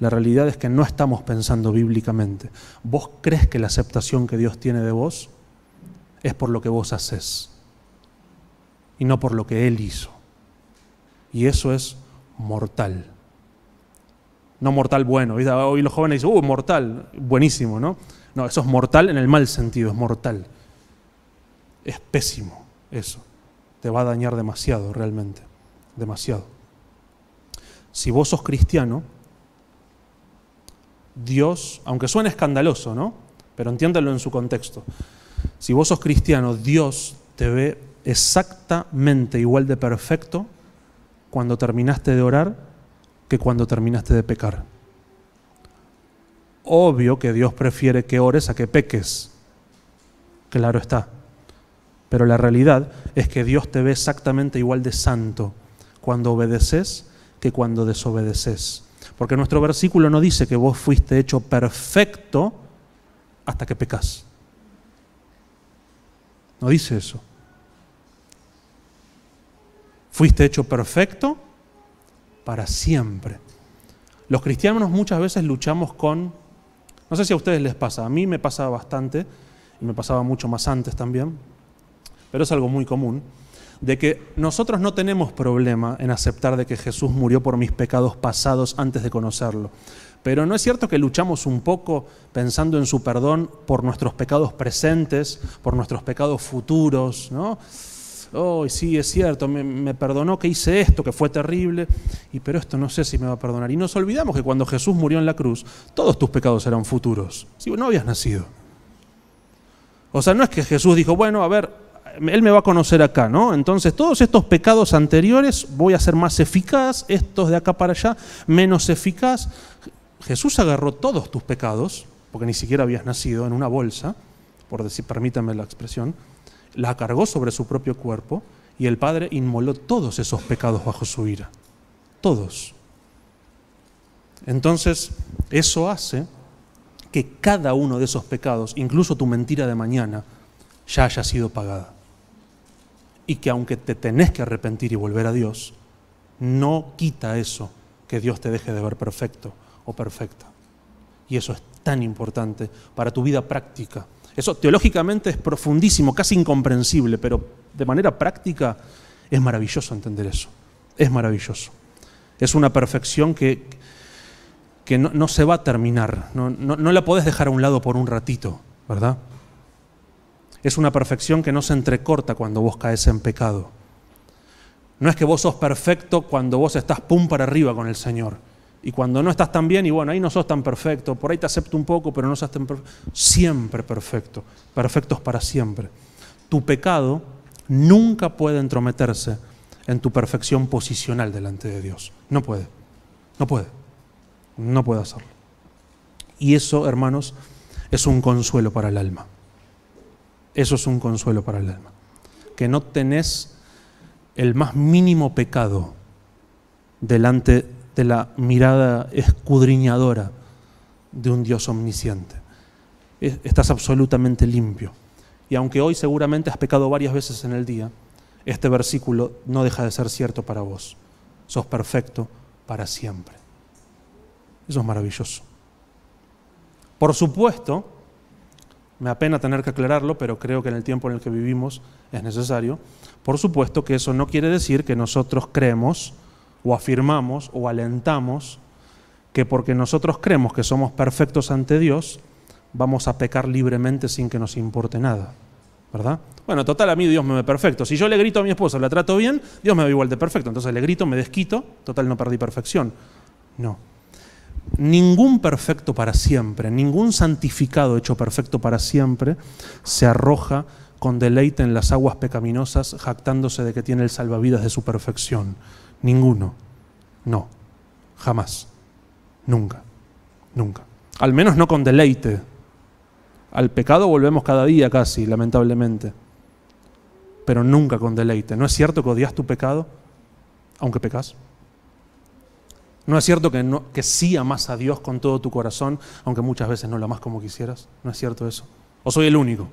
la realidad es que no estamos pensando bíblicamente. ¿Vos crees que la aceptación que Dios tiene de vos es por lo que vos haces y no por lo que Él hizo? Y eso es mortal. No mortal bueno. Hoy los jóvenes dicen, uh, mortal, buenísimo, ¿no? No, eso es mortal en el mal sentido, es mortal. Es pésimo eso te va a dañar demasiado realmente, demasiado. Si vos sos cristiano, Dios, aunque suene escandaloso, ¿no? Pero entiéndalo en su contexto. Si vos sos cristiano, Dios te ve exactamente igual de perfecto cuando terminaste de orar que cuando terminaste de pecar. Obvio que Dios prefiere que ores a que peques. Claro está. Pero la realidad es que Dios te ve exactamente igual de santo cuando obedeces que cuando desobedeces. Porque nuestro versículo no dice que vos fuiste hecho perfecto hasta que pecas. No dice eso. Fuiste hecho perfecto para siempre. Los cristianos muchas veces luchamos con, no sé si a ustedes les pasa, a mí me pasaba bastante, y me pasaba mucho más antes también, pero es algo muy común, de que nosotros no tenemos problema en aceptar de que Jesús murió por mis pecados pasados antes de conocerlo. Pero no es cierto que luchamos un poco pensando en su perdón por nuestros pecados presentes, por nuestros pecados futuros, ¿no? Oh, sí, es cierto, me, perdonó que hice esto, que fue terrible, y pero esto no sé si me va a perdonar. Y nos olvidamos que cuando Jesús murió en la cruz, todos tus pecados eran futuros. Si no habías nacido. O sea, no es que Jesús dijo, bueno, a ver, él me va a conocer acá, ¿no? Entonces todos estos pecados anteriores voy a ser más eficaz, estos de acá para allá menos eficaz. Jesús agarró todos tus pecados, porque ni siquiera habías nacido, en una bolsa, por decir, permítanme la expresión, la cargó sobre su propio cuerpo y el Padre inmoló todos esos pecados bajo su ira. Todos. Entonces, eso hace que cada uno de esos pecados, incluso tu mentira de mañana, ya haya sido pagada y que aunque te tenés que arrepentir y volver a Dios, no quita eso que Dios te deje de ver perfecto o perfecta. Y eso es tan importante para tu vida práctica. Eso teológicamente es profundísimo, casi incomprensible, pero de manera práctica es maravilloso entender eso. Es maravilloso. Es una perfección que, que no, se va a terminar, no, no la podés dejar a un lado por un ratito, ¿verdad? Es una perfección que no se entrecorta cuando vos caes en pecado. No es que vos sos perfecto cuando vos estás pum para arriba con el Señor. Y cuando no estás tan bien, y bueno, ahí no sos tan perfecto, por ahí te acepto un poco, pero no sos tan perfecto. Siempre perfecto, perfectos para siempre. Tu pecado nunca puede entrometerse en tu perfección posicional delante de Dios. No puede, no puede, no puede hacerlo. Y eso, hermanos, es un consuelo para el alma. Eso es un consuelo para el alma. Que no tenés el más mínimo pecado delante de la mirada escudriñadora de un Dios omnisciente. Estás absolutamente limpio. Y aunque hoy seguramente has pecado varias veces en el día, este versículo no deja de ser cierto para vos. Sos perfecto para siempre. Eso es maravilloso. Por supuesto, me apena tener que aclararlo, pero creo que en el tiempo en el que vivimos es necesario. Por supuesto que eso no quiere decir que nosotros creemos o afirmamos o alentamos que porque nosotros creemos que somos perfectos ante Dios, vamos a pecar libremente sin que nos importe nada. ¿Verdad? Bueno, total, a mí Dios me ve perfecto. Si yo le grito a mi esposa, la trato bien, Dios me ve igual de perfecto. Entonces le grito, me desquito, total, no perdí perfección. No ningún perfecto para siempre, ningún santificado hecho perfecto para siempre se arroja con deleite en las aguas pecaminosas jactándose de que tiene el salvavidas de su perfección. Ninguno. No. Jamás. Nunca. Nunca. Al menos no con deleite. Al pecado volvemos cada día casi, lamentablemente. Pero nunca con deleite. ¿No es cierto que odias tu pecado, aunque pecas? ¿No es cierto que, no, que sí amas a Dios con todo tu corazón, aunque muchas veces no lo amas como quisieras? ¿No es cierto eso? ¿O soy el único?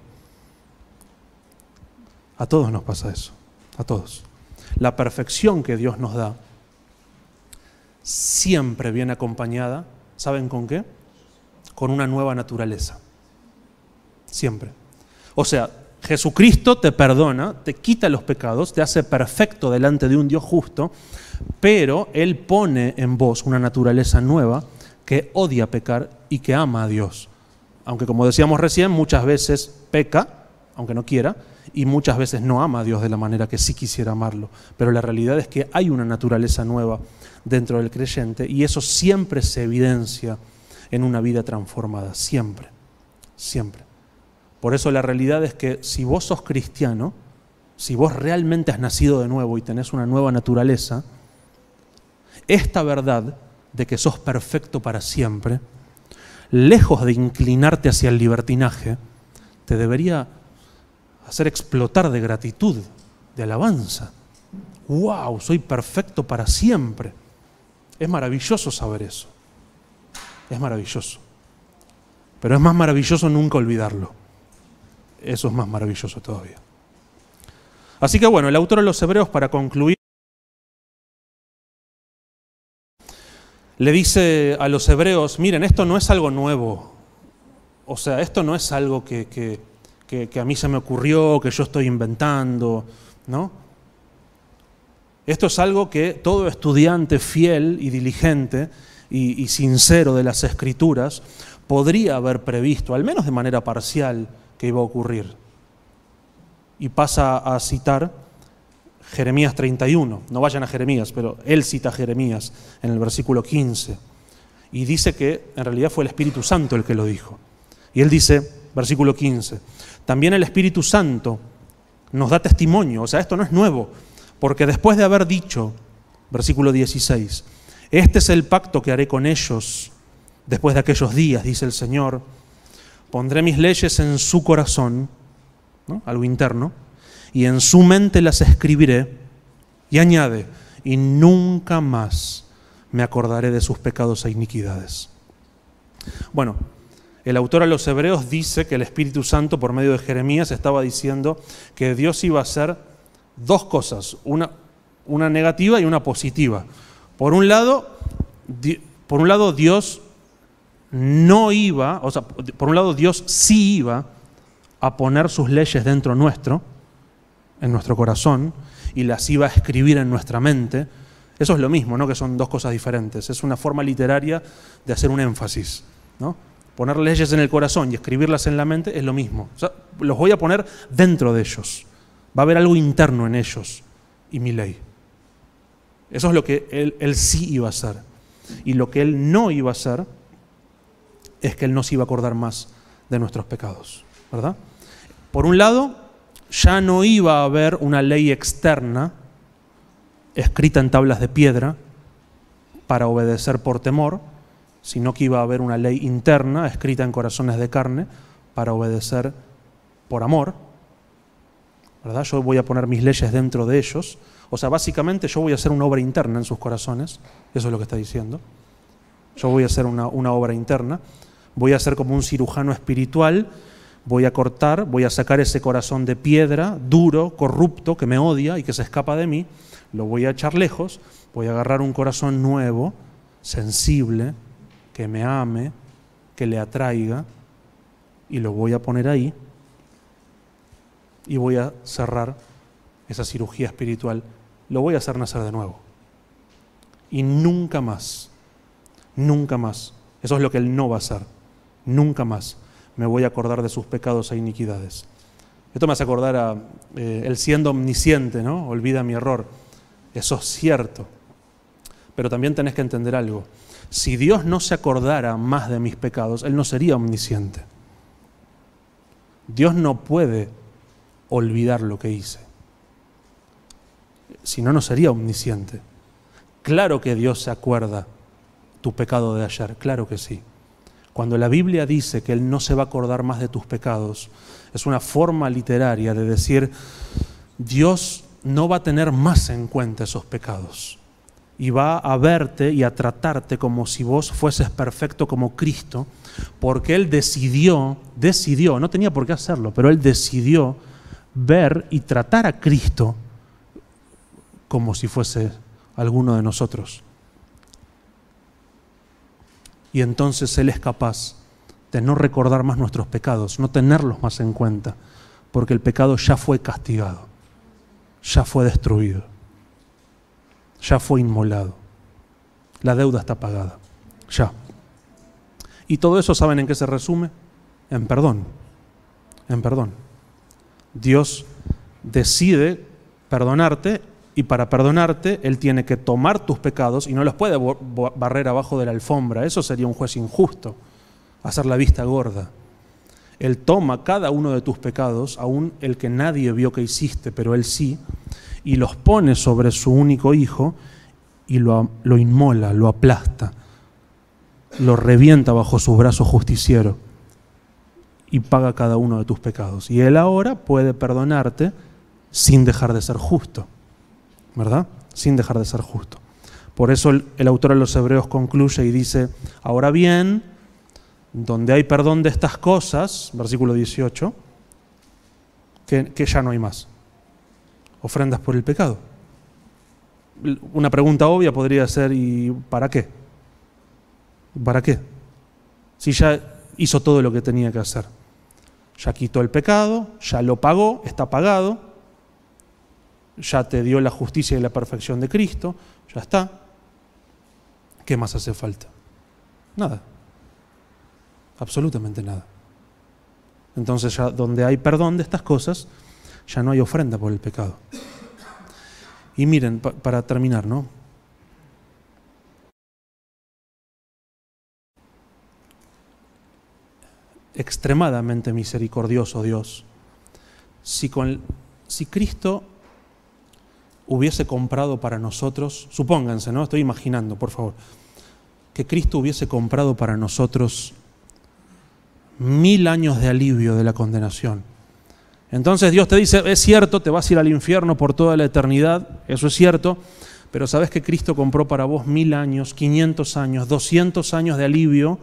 A todos nos pasa eso, a todos. La perfección que Dios nos da siempre viene acompañada, ¿saben con qué? Con una nueva naturaleza. Siempre. O sea, Jesucristo te perdona, te quita los pecados, te hace perfecto delante de un Dios justo, pero Él pone en vos una naturaleza nueva que odia pecar y que ama a Dios. Aunque como decíamos recién, muchas veces peca, aunque no quiera, y muchas veces no ama a Dios de la manera que sí quisiera amarlo. Pero la realidad es que hay una naturaleza nueva dentro del creyente y eso siempre se evidencia en una vida transformada, siempre, siempre. Por eso la realidad es que si vos sos cristiano, si vos realmente has nacido de nuevo y tenés una nueva naturaleza, esta verdad de que sos perfecto para siempre, lejos de inclinarte hacia el libertinaje, te debería hacer explotar de gratitud, de alabanza. ¡Wow! Soy perfecto para siempre. Es maravilloso saber eso. Es maravilloso. Pero es más maravilloso nunca olvidarlo. Eso es más maravilloso todavía. Así que bueno, el autor de los Hebreos, para concluir, le dice a los hebreos, miren, esto no es algo nuevo. O sea, esto no es algo que, a mí se me ocurrió, que yo estoy inventando, ¿no? Esto es algo que todo estudiante fiel y diligente y sincero de las escrituras podría haber previsto, al menos de manera parcial, que iba a ocurrir. Y pasa a citar Jeremías 31. No vayan a Jeremías, pero él cita a Jeremías en el versículo 15. Y dice que en realidad fue el Espíritu Santo el que lo dijo. Y él dice, versículo 15, también el Espíritu Santo nos da testimonio, o sea, esto no es nuevo, porque después de haber dicho, versículo 16, este es el pacto que haré con ellos después de aquellos días, dice el Señor, pondré mis leyes en su corazón, algo interno, y en su mente las escribiré, y añade, y nunca más me acordaré de sus pecados e iniquidades. Bueno, el autor a los hebreos dice que el Espíritu Santo por medio de Jeremías estaba diciendo que Dios iba a hacer dos cosas, una, una negativa y una positiva. Por un lado, por un lado Dios no iba, o sea, por un lado Dios sí iba a poner sus leyes dentro nuestro, en nuestro corazón, y las iba a escribir en nuestra mente. Eso es lo mismo, ¿no? Que son dos cosas diferentes. Es una forma literaria de hacer un énfasis, ¿no? Poner leyes en el corazón y escribirlas en la mente es lo mismo. los voy a poner dentro de ellos. Va a haber algo interno en ellos y mi ley. Eso es lo que él, él sí iba a hacer. Y lo que él no iba a hacer es que él no se iba a acordar más de nuestros pecados. ¿Verdad? Por un lado, ya no iba a haber una ley externa escrita en tablas de piedra para obedecer por temor, sino que iba a haber una ley interna escrita en corazones de carne para obedecer por amor. ¿Verdad? Yo voy a poner mis leyes dentro de ellos. O sea, básicamente yo voy a hacer una obra interna en sus corazones. Eso es lo que está diciendo. Yo voy a hacer una, una obra interna. Voy a ser como un cirujano espiritual. Voy a cortar, voy a sacar ese corazón de piedra, duro, corrupto, que me odia y que se escapa de mí. Lo voy a echar lejos. Voy a agarrar un corazón nuevo, sensible, que me ame, que le atraiga, y lo voy a poner ahí, y voy a cerrar esa cirugía espiritual, lo voy a hacer nacer de nuevo. Y nunca más, nunca más, eso es lo que Él no va a hacer, nunca más me voy a acordar de sus pecados e iniquidades. Esto me hace acordar a eh, el siendo omnisciente, ¿no? Olvida mi error. Eso es cierto. Pero también tenés que entender algo. Si Dios no se acordara más de mis pecados, Él no sería omnisciente. Dios no puede olvidar lo que hice. Si no, no sería omnisciente. Claro que Dios se acuerda tu pecado de ayer, claro que sí. Cuando la Biblia dice que Él no se va a acordar más de tus pecados, es una forma literaria de decir, Dios no va a tener más en cuenta esos pecados y va a verte y a tratarte como si vos fueses perfecto como Cristo, porque Él decidió, decidió, no tenía por qué hacerlo, pero Él decidió ver y tratar a Cristo como si fuese alguno de nosotros. Y entonces Él es capaz de no recordar más nuestros pecados, no tenerlos más en cuenta, porque el pecado ya fue castigado, ya fue destruido ya fue inmolado. La deuda está pagada. Ya. Y todo eso, ¿saben en qué se resume? En perdón. En perdón. Dios decide perdonarte y para perdonarte Él tiene que tomar tus pecados y no los puede barrer abajo de la alfombra. Eso sería un juez injusto, hacer la vista gorda. Él toma cada uno de tus pecados, aún el que nadie vio que hiciste, pero Él sí, y los pone sobre su único hijo y lo, lo inmola, lo aplasta, lo revienta bajo su brazo justiciero y paga cada uno de tus pecados. Y Él ahora puede perdonarte sin dejar de ser justo, ¿verdad? Sin dejar de ser justo. Por eso el, autor de los Hebreos concluye y dice, ahora bien, donde hay perdón de estas cosas, versículo 18, que ya no hay más ofrendas por el pecado. Una pregunta obvia podría ser, ¿y para qué? ¿Para qué? Si ya hizo todo lo que tenía que hacer. Ya quitó el pecado, ya lo pagó, está pagado. Ya te dio la justicia y la perfección de Cristo, ya está. ¿Qué más hace falta? Nada. Absolutamente nada. Entonces ya donde hay perdón de estas cosas, ya no hay ofrenda por el pecado. Y miren, para terminar, ¿no? Extremadamente misericordioso Dios. Si, con, si Cristo hubiese comprado para nosotros, supónganse, ¿no? Estoy imaginando, por favor, que Cristo hubiese comprado para nosotros mil años de alivio de la condenación. Entonces Dios te dice, es cierto, te vas a ir al infierno por toda la eternidad, eso es cierto, pero sabes que Cristo compró para vos mil años, 500 años, 200 años de alivio,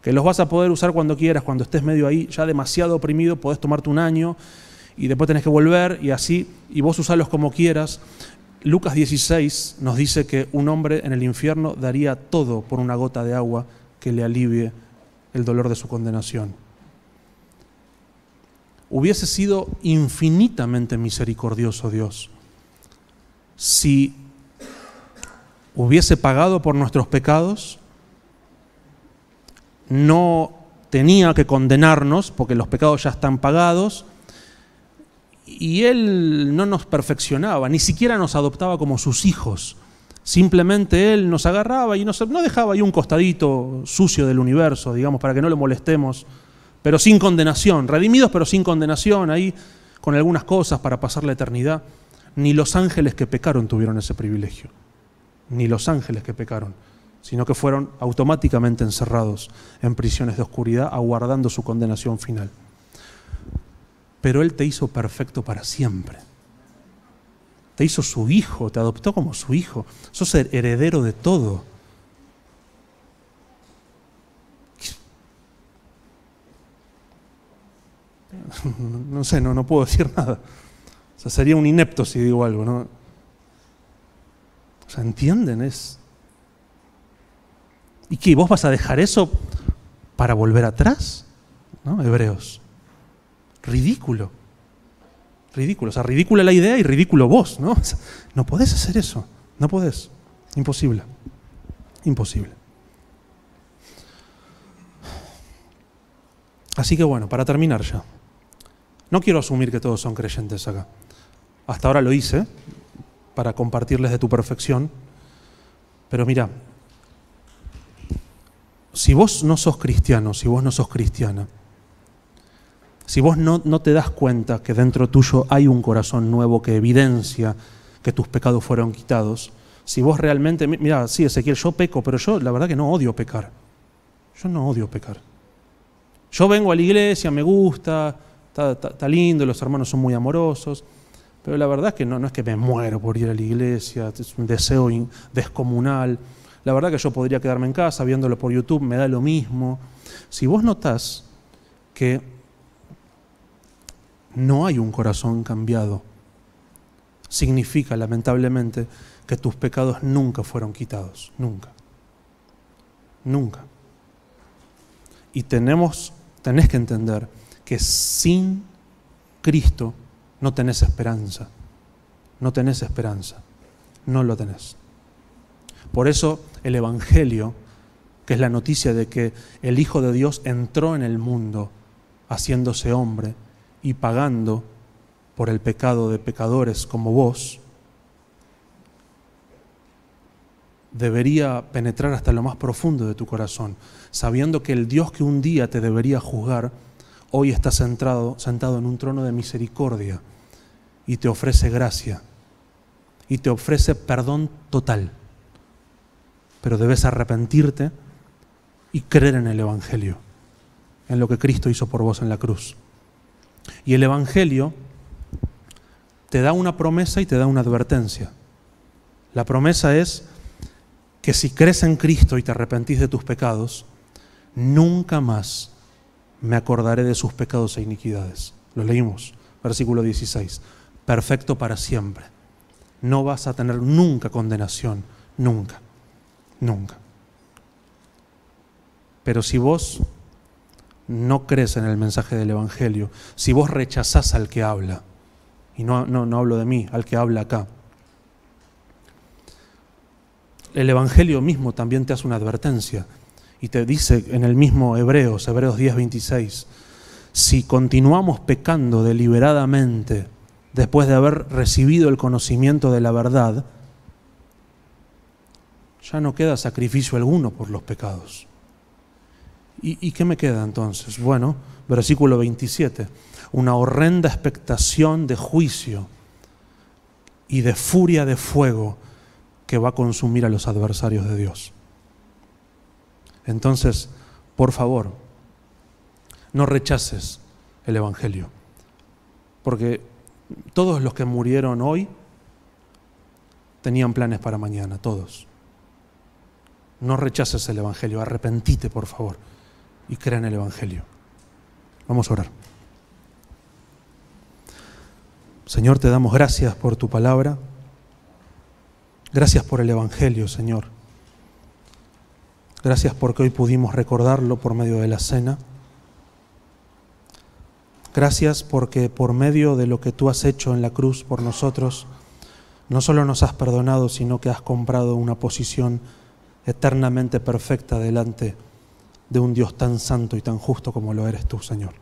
que los vas a poder usar cuando quieras, cuando estés medio ahí, ya demasiado oprimido, podés tomarte un año y después tenés que volver y así, y vos usarlos como quieras. Lucas 16 nos dice que un hombre en el infierno daría todo por una gota de agua que le alivie el dolor de su condenación. Hubiese sido infinitamente misericordioso Dios si hubiese pagado por nuestros pecados, no tenía que condenarnos porque los pecados ya están pagados, y Él no nos perfeccionaba, ni siquiera nos adoptaba como sus hijos. Simplemente Él nos agarraba y nos, no dejaba ahí un costadito sucio del universo, digamos, para que no le molestemos, pero sin condenación, redimidos pero sin condenación, ahí con algunas cosas para pasar la eternidad. Ni los ángeles que pecaron tuvieron ese privilegio, ni los ángeles que pecaron, sino que fueron automáticamente encerrados en prisiones de oscuridad, aguardando su condenación final. Pero Él te hizo perfecto para siempre te hizo su hijo, te adoptó como su hijo, sos heredero de todo. No sé, no, no puedo decir nada. O sea, sería un inepto si digo algo, ¿no? O sea, ¿entienden? Es. ¿Y qué? ¿Vos vas a dejar eso para volver atrás? ¿No? Hebreos. Ridículo. Ridículo. O sea, ridícula la idea y ridículo vos, ¿no? no podés hacer eso. No podés. Imposible. Imposible. Así que bueno, para terminar ya. No quiero asumir que todos son creyentes acá. Hasta ahora lo hice para compartirles de tu perfección. Pero mira, si vos no sos cristiano, si vos no sos cristiana, si vos no, te das cuenta que dentro tuyo hay un corazón nuevo que evidencia que tus pecados fueron quitados, si vos realmente, mira, sí, Ezequiel, yo peco, pero yo la verdad que no odio pecar. Yo no odio pecar. Yo vengo a la iglesia, me gusta, está, lindo, los hermanos son muy amorosos, pero la verdad es que no, no es que me muero por ir a la iglesia, es un deseo descomunal. La verdad que yo podría quedarme en casa viéndolo por YouTube, me da lo mismo. Si vos notás que no hay un corazón cambiado. Significa, lamentablemente, que tus pecados nunca fueron quitados, nunca. Nunca. Y tenemos, tenés que entender que sin Cristo no tenés esperanza. No tenés esperanza. No lo tenés. Por eso el Evangelio, que es la noticia de que el Hijo de Dios entró en el mundo haciéndose hombre, y pagando por el pecado de pecadores como vos, debería penetrar hasta lo más profundo de tu corazón, sabiendo que el Dios que un día te debería juzgar, hoy está sentado, sentado en un trono de misericordia y te ofrece gracia y te ofrece perdón total. Pero debes arrepentirte y creer en el Evangelio, en lo que Cristo hizo por vos en la cruz. Y el Evangelio te da una promesa y te da una advertencia. La promesa es que si crees en Cristo y te arrepentís de tus pecados, nunca más me acordaré de sus pecados e iniquidades. Lo leímos, versículo 16. Perfecto para siempre. No vas a tener nunca condenación, nunca, nunca. Pero si vos no crees en el mensaje del Evangelio, si vos rechazás al que habla y no, no, no hablo de mí, al que habla acá. El Evangelio mismo también te hace una advertencia y te dice en el mismo Hebreos, Hebreos 10, 26, si continuamos pecando deliberadamente después de haber recibido el conocimiento de la verdad, ya no queda sacrificio alguno por los pecados. ¿Y, qué me queda entonces? Bueno, versículo 27, una horrenda expectación de juicio y de furia de fuego que va a consumir a los adversarios de Dios. Entonces, por favor, no rechaces el Evangelio, porque todos los que murieron hoy tenían planes para mañana, todos. No rechaces el Evangelio, arrepentite, por favor y crea en el Evangelio. Vamos a orar. Señor, te damos gracias por tu palabra. Gracias por el Evangelio, Señor. Gracias porque hoy pudimos recordarlo por medio de la cena. Gracias porque por medio de lo que tú has hecho en la cruz por nosotros, no solo nos has perdonado, sino que has comprado una posición eternamente perfecta delante de de un Dios tan santo y tan justo como lo eres tú, Señor.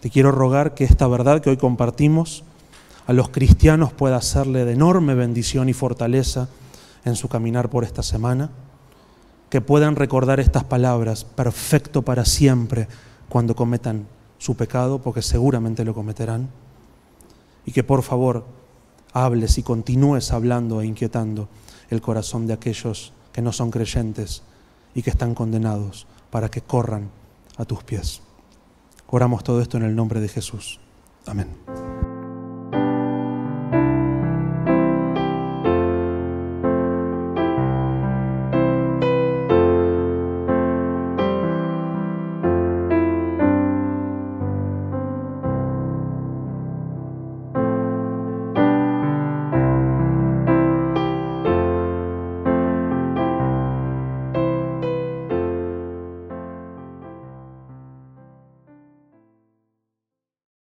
Te quiero rogar que esta verdad que hoy compartimos a los cristianos pueda hacerle de enorme bendición y fortaleza en su caminar por esta semana, que puedan recordar estas palabras, perfecto para siempre, cuando cometan su pecado, porque seguramente lo cometerán, y que por favor hables y continúes hablando e inquietando el corazón de aquellos que no son creyentes y que están condenados para que corran a tus pies. Oramos todo esto en el nombre de Jesús. Amén.